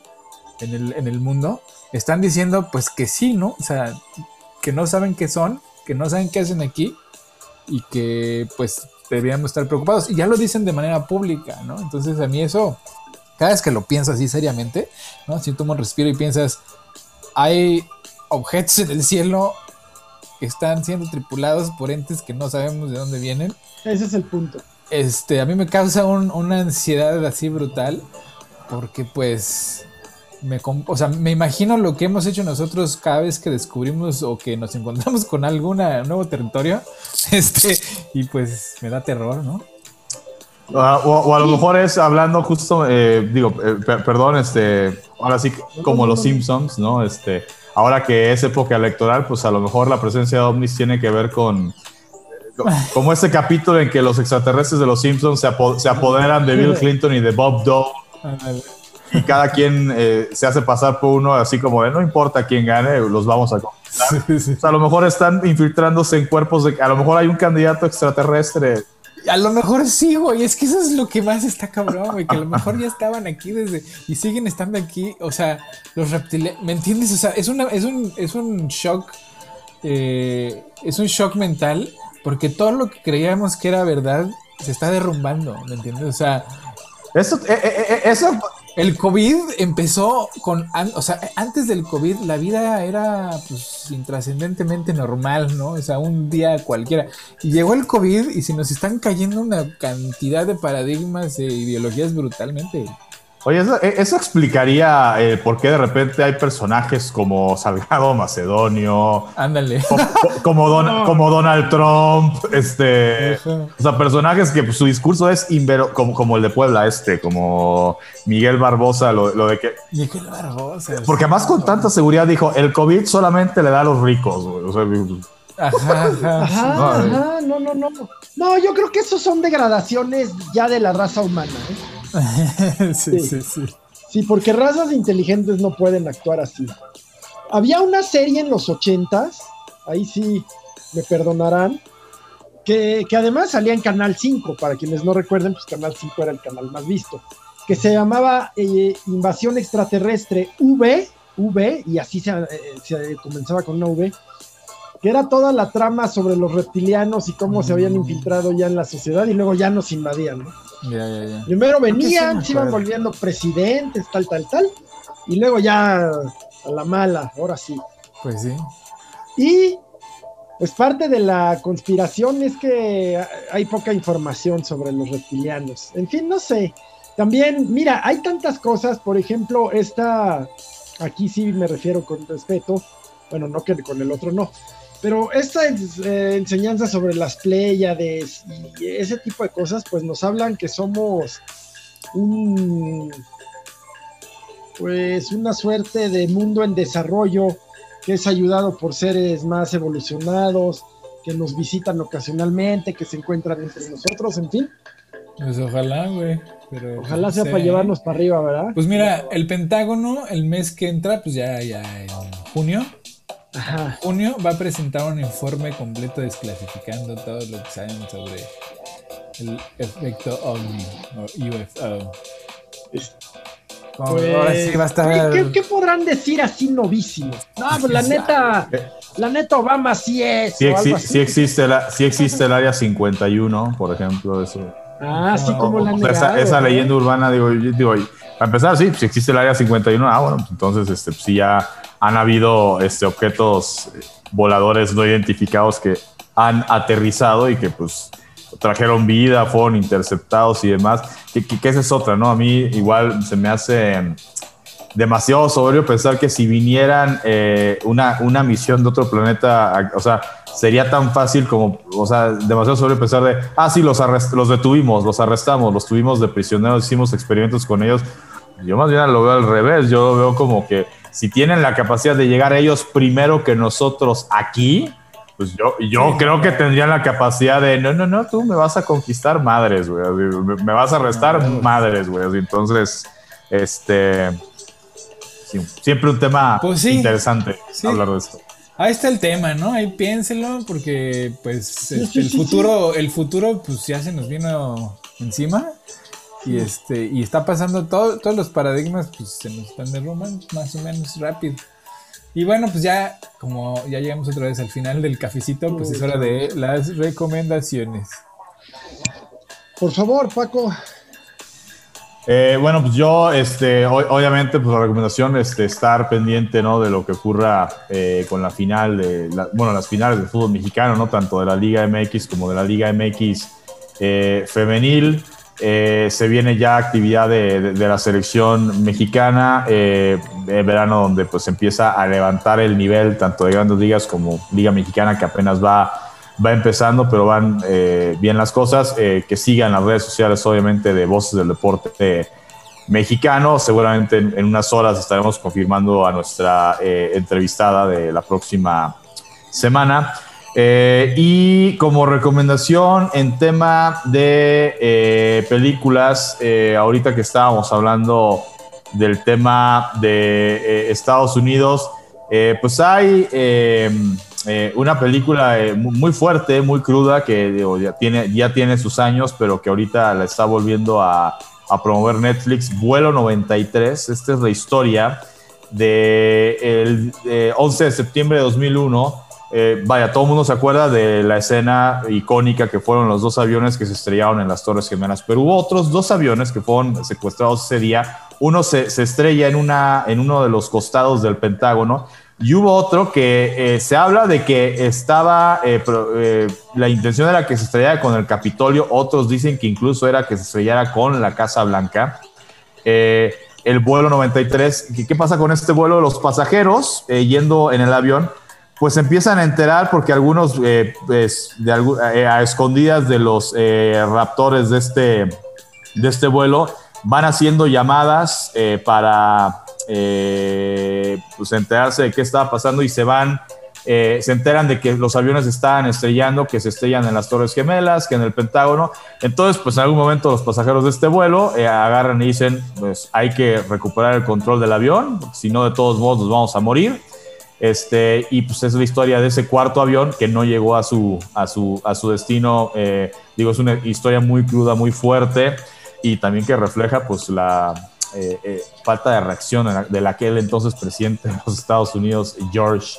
en el, en el mundo, están diciendo pues que sí, ¿no? O sea, que no saben qué son, que no saben qué hacen aquí y que pues deberíamos estar preocupados. Y ya lo dicen de manera pública, ¿no? Entonces a mí eso, cada vez que lo pienso así seriamente, ¿no? Si un respiro y piensas, hay objetos en el cielo que están siendo tripulados por entes que no sabemos de dónde vienen. Ese es el punto este, a mí me causa una ansiedad así brutal, porque pues, me, o sea, me imagino lo que hemos hecho nosotros cada vez que descubrimos o que nos encontramos con algún nuevo territorio, este, y pues me da terror, ¿no? Ah, o, a lo mejor es hablando justo, eh, digo, eh, perdón, este, ahora sí, como los Simpsons, ¿no? Este, ahora que es época electoral, pues a lo mejor la presencia de ovnis tiene que ver con como ese capítulo en que los extraterrestres de los Simpsons se, apoderan de Bill Clinton y de Bob Dole. Y cada quien eh, se hace pasar por uno así como de no importa quién gane, los vamos a conquistar. a lo mejor están infiltrándose en cuerpos de... A lo mejor hay un candidato extraterrestre A lo mejor sí, güey. Es que eso es lo que más está cabrón, güey. Que a lo mejor ya estaban aquí desde. Y siguen estando aquí. O sea, los reptiles. ¿Me entiendes? O sea, es, una, es, un, es un shock. Eh, es un shock mental. Porque todo lo que creíamos que era verdad se está derrumbando. ¿Me entiendes? O sea. Eso, eh, eh, eso el COVID empezó con, o sea, antes del COVID la vida era pues intrascendentemente normal, ¿no? O sea, un día cualquiera. Y llegó el COVID y se nos están cayendo una cantidad de paradigmas e ideologías brutalmente. Oye, eso, explicaría eh, por qué de repente hay personajes como Salgado Macedonio. Ándale. Como, como Donald Trump. Este. O sea, personajes que pues, su discurso es invero, como, como el de Puebla, este, como Miguel Barbosa, lo, de que. Miguel Barbosa. Porque además con tanta seguridad dijo: el COVID solamente le da a los ricos, O sea, Ajá, ajá, ajá, no, no, no. No, yo creo que esos son degradaciones ya de la raza humana. ¿eh? sí, sí, sí, sí. porque razas inteligentes no pueden actuar así. Había una serie en los ochentas, ahí sí me perdonarán, que, además salía en Canal 5, para quienes no recuerden, pues Canal 5 era el canal más visto, que se llamaba eh, Invasión Extraterrestre V, V, y así se, eh, se comenzaba con una V, que era toda la trama sobre los reptilianos y cómo se habían infiltrado ya en la sociedad y luego ya nos invadían, ¿no? Primero venían, se iban volviendo presidentes, tal, tal, tal. Y luego ya a la mala, ahora sí. Pues sí. Y pues parte de la conspiración es que hay poca información sobre los reptilianos. En fin, no sé. También, mira, hay tantas cosas, por ejemplo, esta, aquí sí me refiero con respeto, bueno, no que con el otro no, pero esta eh, enseñanza sobre las Pléyades y ese tipo de cosas, pues nos hablan que somos un, pues una suerte de mundo en desarrollo que es ayudado por seres más evolucionados, que nos visitan ocasionalmente, que se encuentran entre nosotros, en fin. Pues ojalá, güey. ojalá sea para llevarnos para arriba, ¿verdad? Pues mira, el Pentágono el mes que entra, pues ya, ya en junio, junio va a presentar un informe completo desclasificando todo lo que saben sobre el efecto OVNI o UFO. Pues, ¿qué, podrán decir así novísimos? No, pues la neta, la neta Obama sí es. Sí, existe, la, sí existe el área 51, por ejemplo, eso. Ah, sí, como la esa, esa leyenda urbana, digo, digo, para empezar, sí, si existe el área 51, ah, bueno, pues entonces, este, pues sí ya han habido este, objetos voladores no identificados que han aterrizado y que pues trajeron vida, fueron interceptados y demás. Que, esa es otra, ¿no? A mí igual se me hace demasiado sobrio pensar que si vinieran eh, una, una misión de otro planeta, o sea, sería tan fácil como, o sea, demasiado sobrio pensar de, ah, sí, los, los detuvimos, los arrestamos, los tuvimos de prisioneros, hicimos experimentos con ellos. Yo más bien lo veo al revés, yo lo veo como que si tienen la capacidad de llegar ellos primero que nosotros aquí, pues yo, yo creo que tendrían la capacidad de, no, no, no, tú me vas a conquistar madres, güey, me vas a arrestar madres, güey. Entonces, este, siempre un tema pues interesante hablar de esto. Ahí está el tema, ¿no? Ahí piénselo, porque pues este, el futuro, el futuro, pues ya se nos vino encima. Y este, y está pasando todo, todos los paradigmas, pues se nos están derrumbando más o menos rápido. Y bueno, pues ya, como ya llegamos otra vez al final del cafecito, pues es hora de las recomendaciones. Por favor, Paco. Eh, bueno, pues yo, este, obviamente, pues la recomendación es este, estar pendiente, ¿no? De lo que ocurra eh, con la final de, bueno, las finales del fútbol mexicano, ¿no? Tanto de la Liga MX como de la Liga MX eh, femenil. Eh, se viene ya actividad de, la selección mexicana en verano donde pues empieza a levantar el nivel tanto de grandes ligas como Liga Mexicana que apenas va, va empezando pero van eh, bien las cosas. Que sigan las redes sociales obviamente de Voces del Deporte Mexicano. Seguramente en unas horas estaremos confirmando a nuestra entrevistada de la próxima semana. Eh, y como recomendación en tema de eh, películas, eh, ahorita que estábamos hablando del tema de Estados Unidos, pues hay una película muy fuerte, muy cruda, que ya, tiene, ya tiene sus años, pero que ahorita la está volviendo a, a promover Netflix, Vuelo 93. Esta es la historia de 11 de septiembre de 2001. Eh, vaya, todo el mundo se acuerda de la escena icónica que fueron los dos aviones que se estrellaron en las Torres Gemelas, pero hubo otros dos aviones que fueron secuestrados ese día. Uno se, se estrella en, una, en uno de los costados del Pentágono y hubo otro que eh, se habla de que estaba, eh, la intención era que se estrellara con el Capitolio, otros dicen que incluso era que se estrellara con la Casa Blanca el vuelo 93. ¿Qué, pasa con este vuelo? Los pasajeros eh, yendo en el avión, pues empiezan a enterar porque algunos eh, pues, de, eh, a escondidas de los raptores de este, de este vuelo van haciendo llamadas para pues enterarse de qué estaba pasando y se van eh, se enteran de que los aviones estaban estrellando, que se estrellan en las Torres Gemelas, que en el Pentágono. Entonces, pues en algún momento los pasajeros de este vuelo eh, agarran y dicen, pues hay que recuperar el control del avión, si no de todos modos nos vamos a morir. Este, y pues es la historia de ese cuarto avión que no llegó a su, a su, a su destino. Eh, digo, es una historia muy cruda, muy fuerte y también que refleja pues la falta de reacción de aquel entonces presidente de los Estados Unidos, George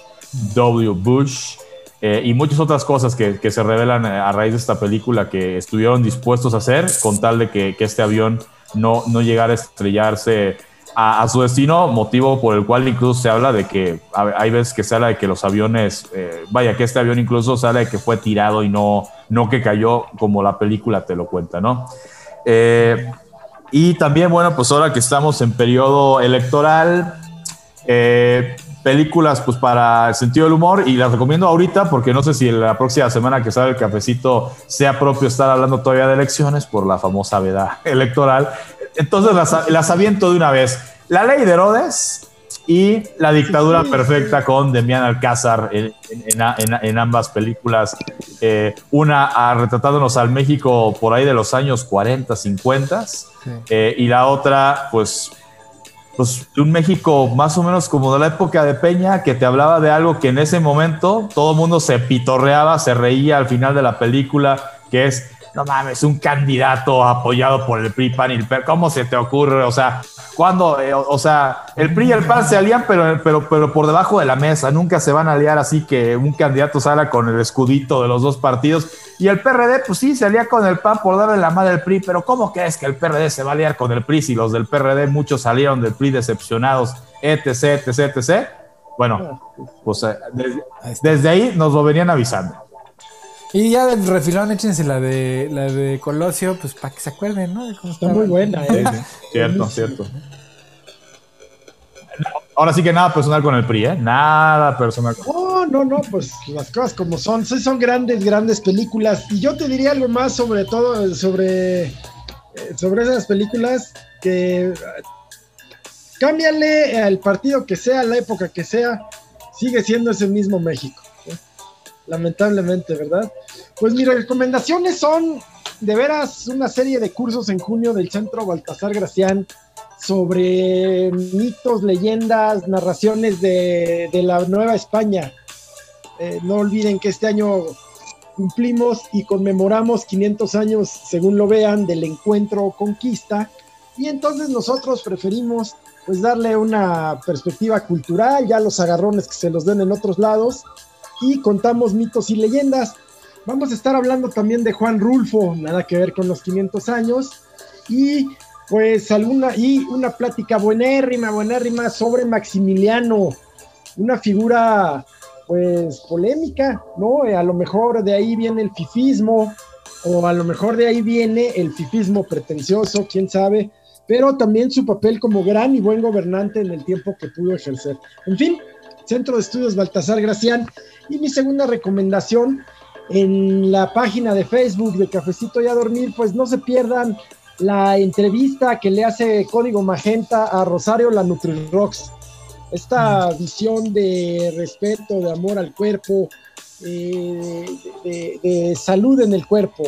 W. Bush eh, y muchas otras cosas que, se revelan eh, a raíz de esta película que estuvieron dispuestos a hacer con tal de que, este avión no, no llegara a estrellarse a, su destino, motivo por el cual incluso se habla de que hay veces que se habla de que los aviones, eh, vaya, que este avión incluso sale de que fue tirado y no, no que cayó como la película te lo cuenta, ¿no? Y también, bueno, pues ahora que estamos en periodo electoral, eh, películas pues para el sentido del humor y las recomiendo ahorita porque no sé si la próxima semana que sale el cafecito sea propio estar hablando todavía de elecciones por la famosa veda electoral. Entonces las, las aviento de una vez. La ley de Herodes y La dictadura perfecta con Demián Alcázar en, en, ambas películas. Eh, una retratándonos al México por ahí de los años 40, 50 eh, y la otra pues pues, un México más o menos como de la época de Peña, que te hablaba de algo que en ese momento todo el mundo se pitorreaba, se reía al final de la película, que es no mames, un candidato apoyado por el PRI, PAN y el PER, ¿cómo se te ocurre? O sea, cuando, eh, o, sea, el PRI y el PAN se alían, pero, pero, pero por debajo de la mesa, nunca se van a aliar así que un candidato salga con el escudito de los dos partidos. Y el PRD, pues sí, se alía con el PAN por darle la madre al PRI, pero ¿cómo crees que el PRD se va a aliar con el PRI si los del PRD muchos salieron del PRI decepcionados, etc, etc, etc? Bueno, pues eh, desde ahí nos lo venían avisando. Y ya del refilón, échense la de la de Colosio, pues para que se acuerden, ¿no? está muy buena, ¿eh? cierto, cierto. Ahora sí que nada personal con el PRI, ¿eh? Nada personal. No, no, no, pues las cosas como son. Sí, son grandes, grandes películas. Y yo te diría algo más sobre todo, sobre, eh, sobre esas películas que cámbiale al partido que sea, la época que sea, sigue siendo ese mismo México lamentablemente, ¿verdad? Pues mis recomendaciones son de veras una serie de cursos en junio del Centro Baltasar Gracián sobre mitos, leyendas, narraciones de, la Nueva España. Eh, no olviden que este año cumplimos y conmemoramos 500 años, según lo vean, del encuentro conquista. Y entonces nosotros preferimos pues darle una perspectiva cultural, ya los agarrones que se los den en otros lados, y contamos mitos y leyendas. Vamos a estar hablando también de Juan Rulfo, nada que ver con los 500 años, y pues alguna, y una plática buenérrima, buenérrima sobre Maximiliano, una figura pues polémica, ¿no? A lo mejor de ahí viene el fifismo, o a lo mejor de ahí viene el fifismo pretencioso, quién sabe, pero también su papel como gran y buen gobernante en el tiempo que pudo ejercer. En fin, Centro de Estudios Baltasar Gracián. Y mi segunda recomendación, en la página de Facebook de Cafecito y a Dormir, pues no se pierdan la entrevista que le hace Código Magenta a Rosario la NutriRox. Esta visión de respeto, de amor al cuerpo, eh, de, salud en el cuerpo,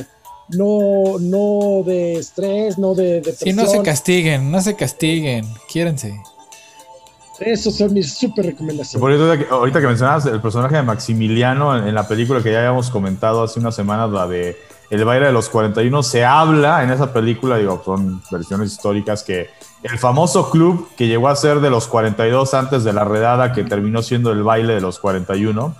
no, no de estrés, no de depresión. Sí, no se castiguen, no se castiguen, quiérense. Esos son mis súper recomendaciones. Por ahorita, ahorita que mencionabas el personaje de Maximiliano en, la película que ya habíamos comentado hace unas semanas, la de El baile de los 41, se habla en esa película, digo, son versiones históricas que el famoso club que llegó a ser de los 42 antes de la redada que terminó siendo el baile de los 41,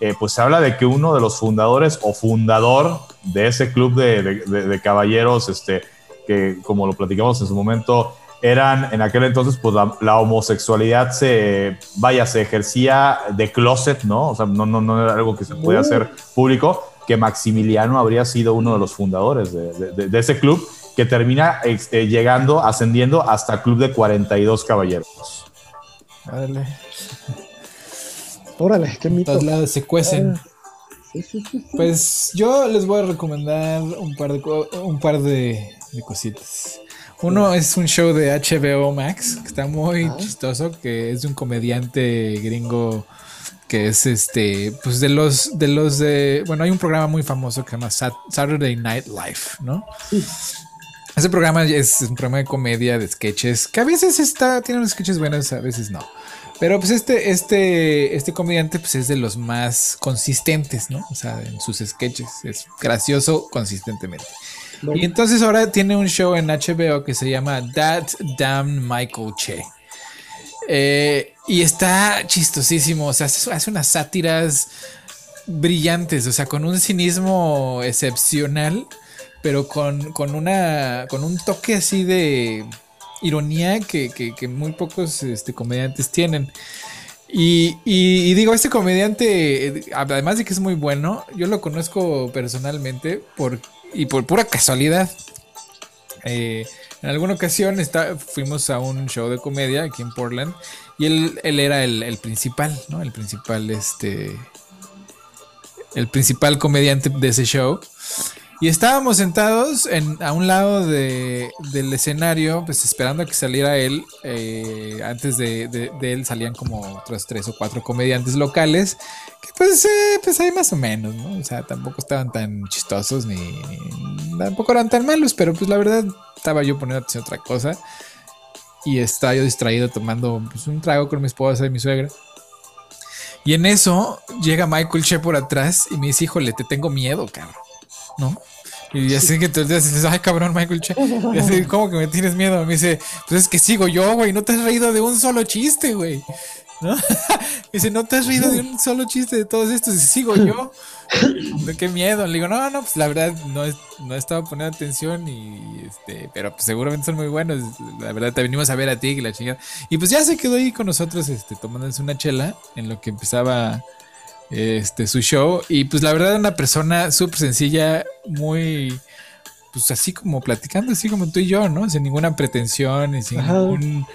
eh, pues se habla de que uno de los fundadores o fundador de ese club de, de caballeros, este, que como lo platicamos en su momento, eran en aquel entonces, pues la, homosexualidad se, vaya, se ejercía de closet, ¿no? O sea, no, no, no era algo que se podía hacer público, que Maximiliano habría sido uno de los fundadores de, de, ese club, que termina este, llegando, ascendiendo hasta el club de 42 caballeros. Órale. Órale, qué mito. Todos lados se cuecen. Ah, pues yo les voy a recomendar un par de, un par de, de cositas. Uno es un show de HBO Max que está muy ah. chistoso, que es de un comediante gringo que es este, pues de los, de los de, bueno, hay un programa muy famoso que se llama Saturday Night Live, ¿no? Ese programa es un programa de comedia, de sketches, que a veces está, tiene unos sketches buenos, a veces no. Pero pues este, este, este comediante pues es de los más consistentes, ¿no? O sea, en sus sketches. Es gracioso consistentemente. Y entonces ahora tiene un show en HBO que se llama That Damn Michael Che. Eh, y está chistosísimo, o sea, hace, unas sátiras brillantes, o sea, con un cinismo excepcional, pero con, una, con un toque así de ironía que, muy pocos este, comediantes tienen. Y, y, digo, este comediante, además de que es muy bueno, yo lo conozco personalmente porque y por pura casualidad, eh, en alguna ocasión está, fuimos a un show de comedia aquí en Portland y él, él era el, principal, ¿no? El principal, este, el principal comediante de ese show. Y estábamos sentados en, a un lado de, del escenario, pues esperando a que saliera él. Eh, antes de, él salían como otros tres o cuatro comediantes locales, que pues, eh, pues hay más o menos, ¿no? O sea, tampoco estaban tan chistosos ni, tampoco eran tan malos, pero pues la verdad estaba yo poniendo atención a otra cosa. Y estaba yo distraído tomando pues, un trago con mi esposa y mi suegra. Y en eso llega Michael Che por atrás y me dice, híjole, te tengo miedo, cabrón. ¿No? Y así que tú dices, ay cabrón, Michael Che. Y así, ¿cómo que me tienes miedo? Me dice, pues es que sigo yo, güey, no te has reído de un solo chiste, güey. ¿No? dice, no te has reído de un solo chiste de todos estos. Y sigo yo. ¿De qué miedo? Le digo, no, no, pues la verdad no, no estaba poniendo atención y este, pero pues seguramente son muy buenos. La verdad te venimos a ver a ti y la chingada. Y pues ya se quedó ahí con nosotros, este, tomándose una chela en lo que empezaba este, su show. Y pues la verdad, una persona súper sencilla, muy, pues así como platicando, así como tú y yo, ¿no? Sin ninguna pretensión y sin ningún,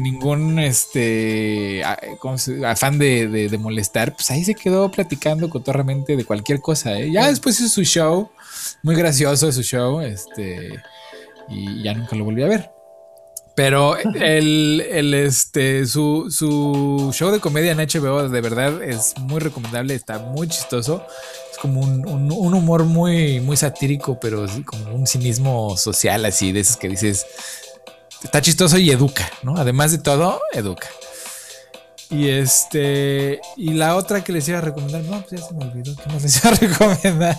ningún, este, afán de, molestar. Pues ahí se quedó platicando cotorramente de cualquier cosa, ¿eh? Ya después hizo su show, muy gracioso su show, este, y ya nunca lo volví a ver. Pero el, el, este, su, su, show de comedia en HBO de verdad es muy recomendable, está muy chistoso. Es como un, un, humor muy, muy satírico, pero como un cinismo social así, de esos que dices, está chistoso y educa, ¿no? Además de todo, educa. Y este, y la otra que les iba a recomendar, no, pues ya se me olvidó que no les iba a recomendar.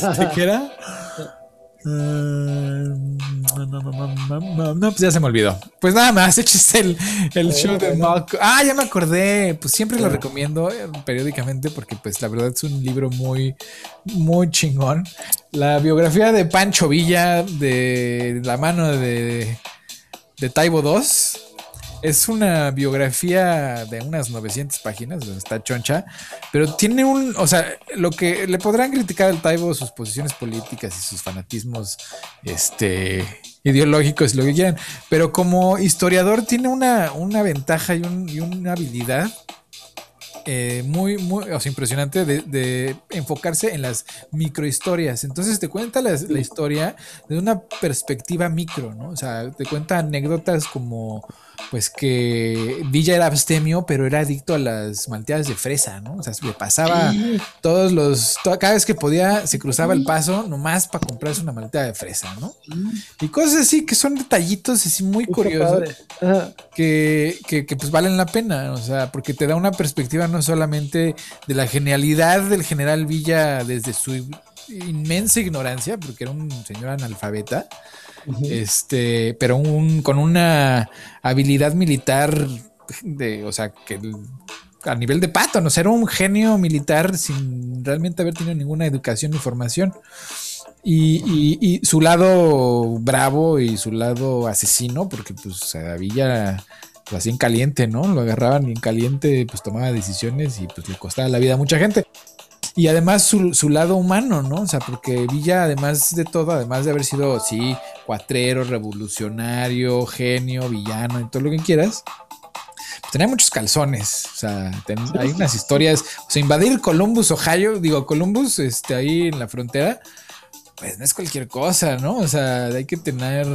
este, ¿qué era? Mm, no, pues ya se me olvidó. Pues nada más, eches el, el show de Malcolm. Ah, ya me acordé. Pues siempre lo recomiendo eh, periódicamente porque pues la verdad es un libro muy, muy chingón. La biografía de Pancho Villa de la mano de, de Taibo 2 es una biografía de unas 900 páginas, está choncha, pero tiene un, o sea, lo que le podrán criticar al Taibo sus posiciones políticas y sus fanatismos este ideológicos lo que quieran, pero como historiador tiene una, una ventaja y, una habilidad eh, muy, muy o sea, impresionante de, enfocarse en las microhistorias. Entonces te cuenta la, historia de una perspectiva micro, ¿no? O sea, te cuenta anécdotas como pues que Villa era abstemio, pero era adicto a las malteadas de fresa, ¿no? O sea, le pasaba todos los, cada vez que podía, se cruzaba el paso nomás para comprarse una malteada de fresa, ¿no? Y cosas así que son detallitos así muy curiosos que, que, que, pues valen la pena, o sea, porque te da una perspectiva no solamente de la genialidad del general Villa desde su inmensa ignorancia, porque era un señor analfabeta, este, pero un, con una habilidad militar de, o sea, que a nivel de pato, no era un genio militar sin realmente haber tenido ninguna educación ni formación. Y, su lado bravo y su lado asesino, porque pues a Villa lo caliente, ¿no? Lo agarraban en caliente, pues tomaba decisiones y pues le costaba la vida a mucha gente. Y además su, su, lado humano, ¿no? O sea, porque Villa, además de todo, además de haber sido, sí, cuatrero, revolucionario, genio, villano y todo lo que quieras, pues tenía muchos calzones. O sea, hay unas historias. O sea, invadir Columbus, Ohio, digo, Columbus, este, ahí en la frontera, pues no es cualquier cosa, ¿no? O sea, hay que tener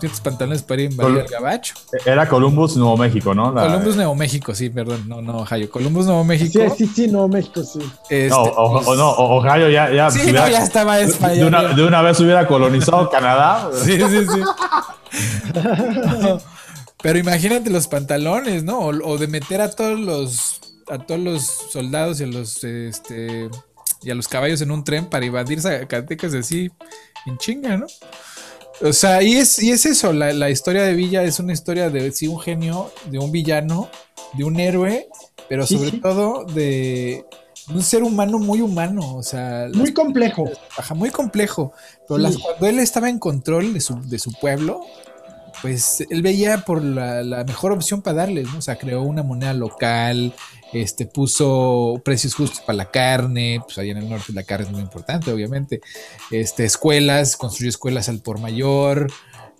ciertos pantalones para ir invadir el gabacho. Era Columbus, Nuevo México, ¿no? Columbus, Nuevo México, sí, perdón, no, no, Ohio. Columbus, Nuevo México. Sí, sí, sí, Nuevo México, sí. Este, no, o, no, Ohio ya, ya, sí, no, ya estaba de, una, de una vez hubiera colonizado Canadá. Sí, sí, sí. pero imagínate los pantalones, ¿no? O, de meter a todos los a todos los soldados y a los este y a los caballos en un tren para invadir Zacatecas así en chinga, ¿no? O sea, y es, y es eso, la, historia de Villa es una historia de sí, un genio, de un villano, de un héroe, pero sobre todo de un ser humano muy humano, o sea... Muy complejo. Ajá, muy complejo. Pero cuando él estaba en control de su, de su pueblo, pues él veía por la, la, mejor opción para darles, ¿no? O sea, creó una moneda local, este, puso precios justos para la carne, pues allá en el norte la carne es muy importante, obviamente, este, escuelas, construyó escuelas al por mayor,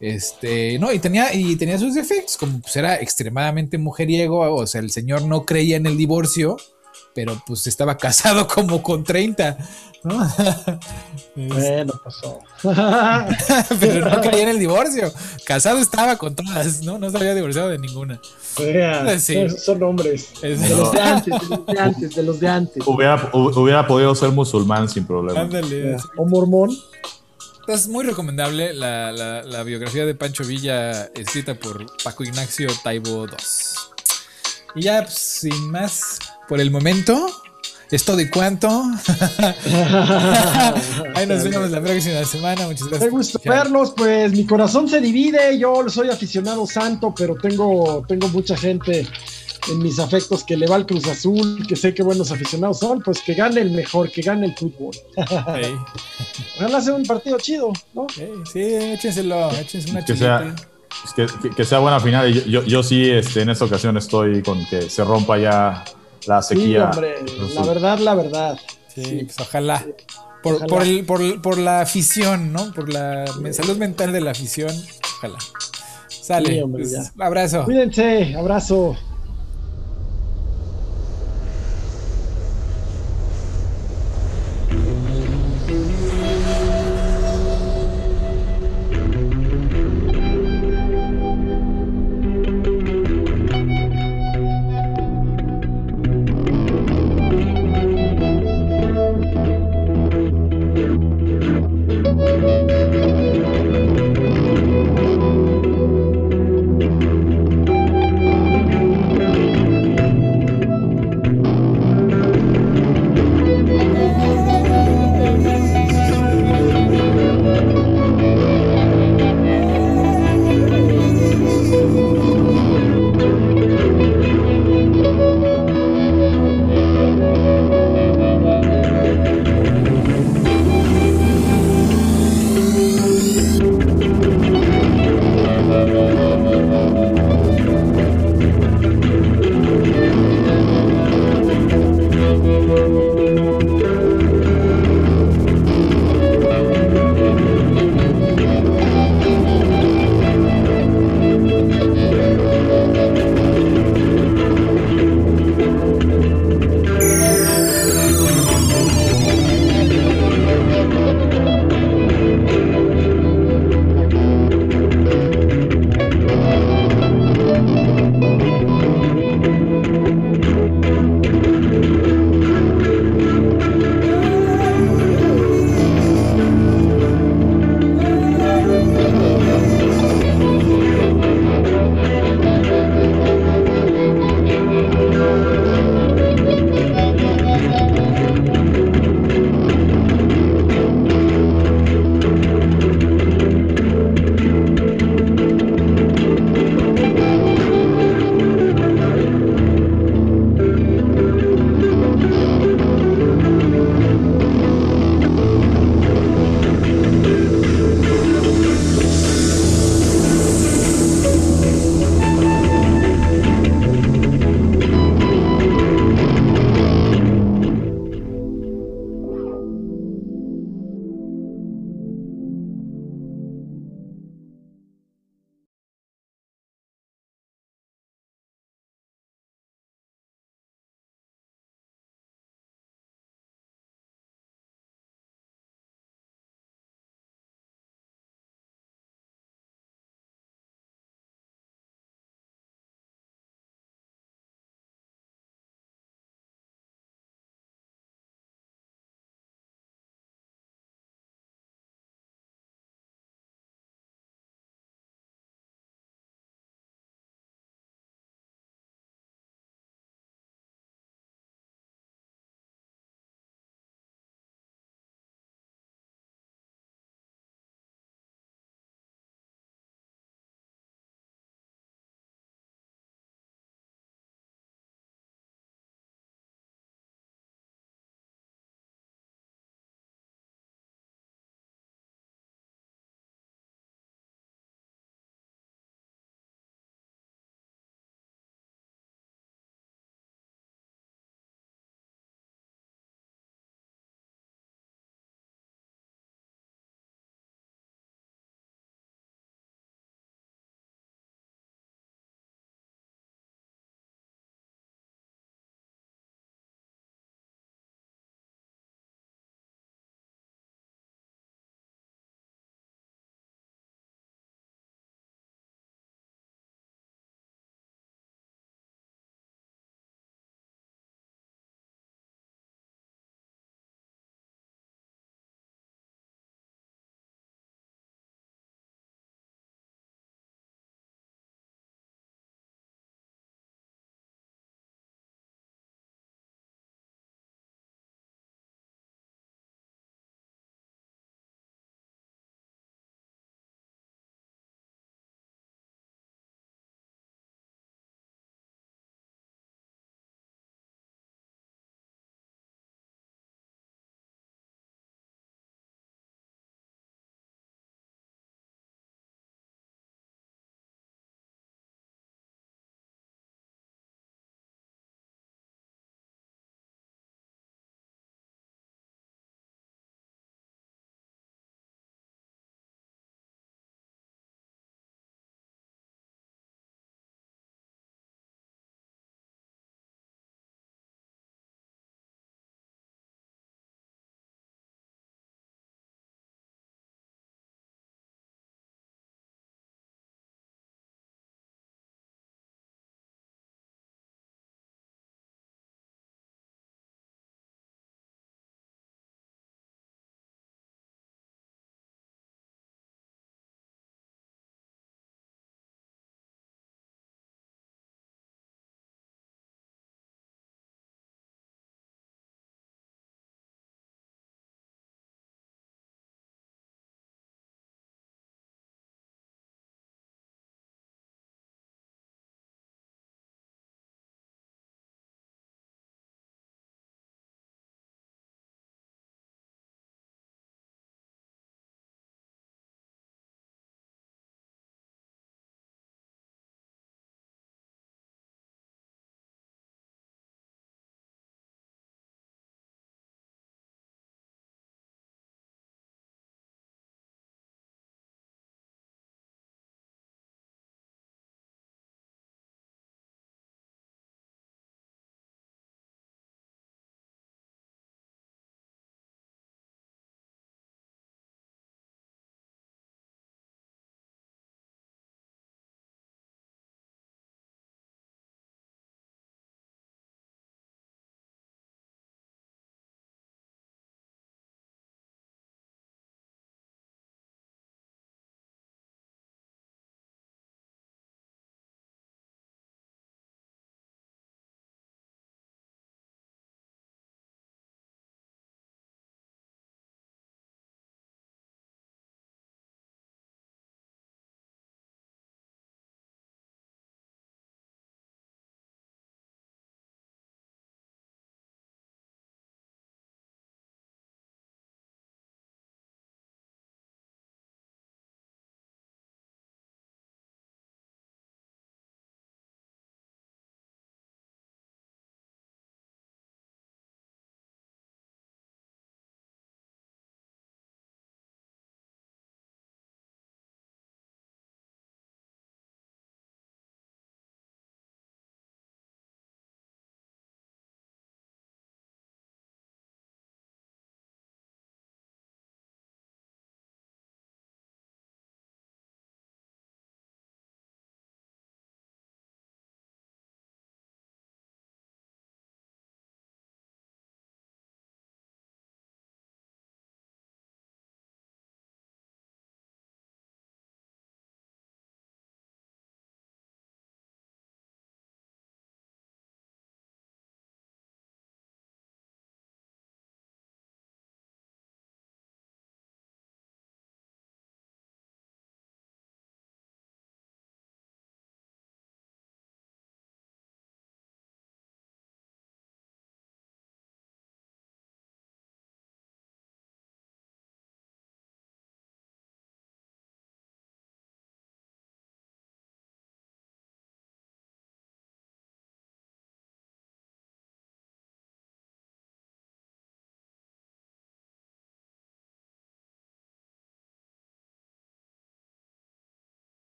este, no, y tenía, y tenía sus defectos, como pues era extremadamente mujeriego, o sea, el señor no creía en el divorcio, pero pues estaba casado como con 30, ¿no? bueno, pasó. pero no creía en el divorcio. Casado estaba con todas, ¿no? No se había divorciado de ninguna. Son hombres. De los de antes, de los de antes, de los de antes. Hubiera, hubiera podido ser musulmán sin problema. Ándale. O mormón. Es muy recomendable la, la, la, biografía de Pancho Villa escrita por Paco Ignacio Taibo II. Y ya, pues, sin más, por el momento, es todo y cuánto. Ahí nos vemos la próxima semana. Muchas gracias. Me gusta verlos, pues mi corazón se divide. Yo soy aficionado santo, pero tengo, tengo mucha gente en mis afectos que le va al Cruz Azul, que sé que buenos aficionados son, pues que gane el mejor, que gane el fútbol. Ojalá sea un partido chido, ¿no? sí, échenselo, échense una que sea, que, sea buena final. Yo, yo, sí, este, en esta ocasión estoy con que se rompa ya la sequía. Sí, hombre, la verdad, la verdad. Sí, pues ojalá. Por, Por, el, por, por, la afición, ¿no? Por la salud mental de la afición, ojalá. Sale. Sí, hombre, pues, abrazo. Cuídense, abrazo.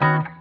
Thank you.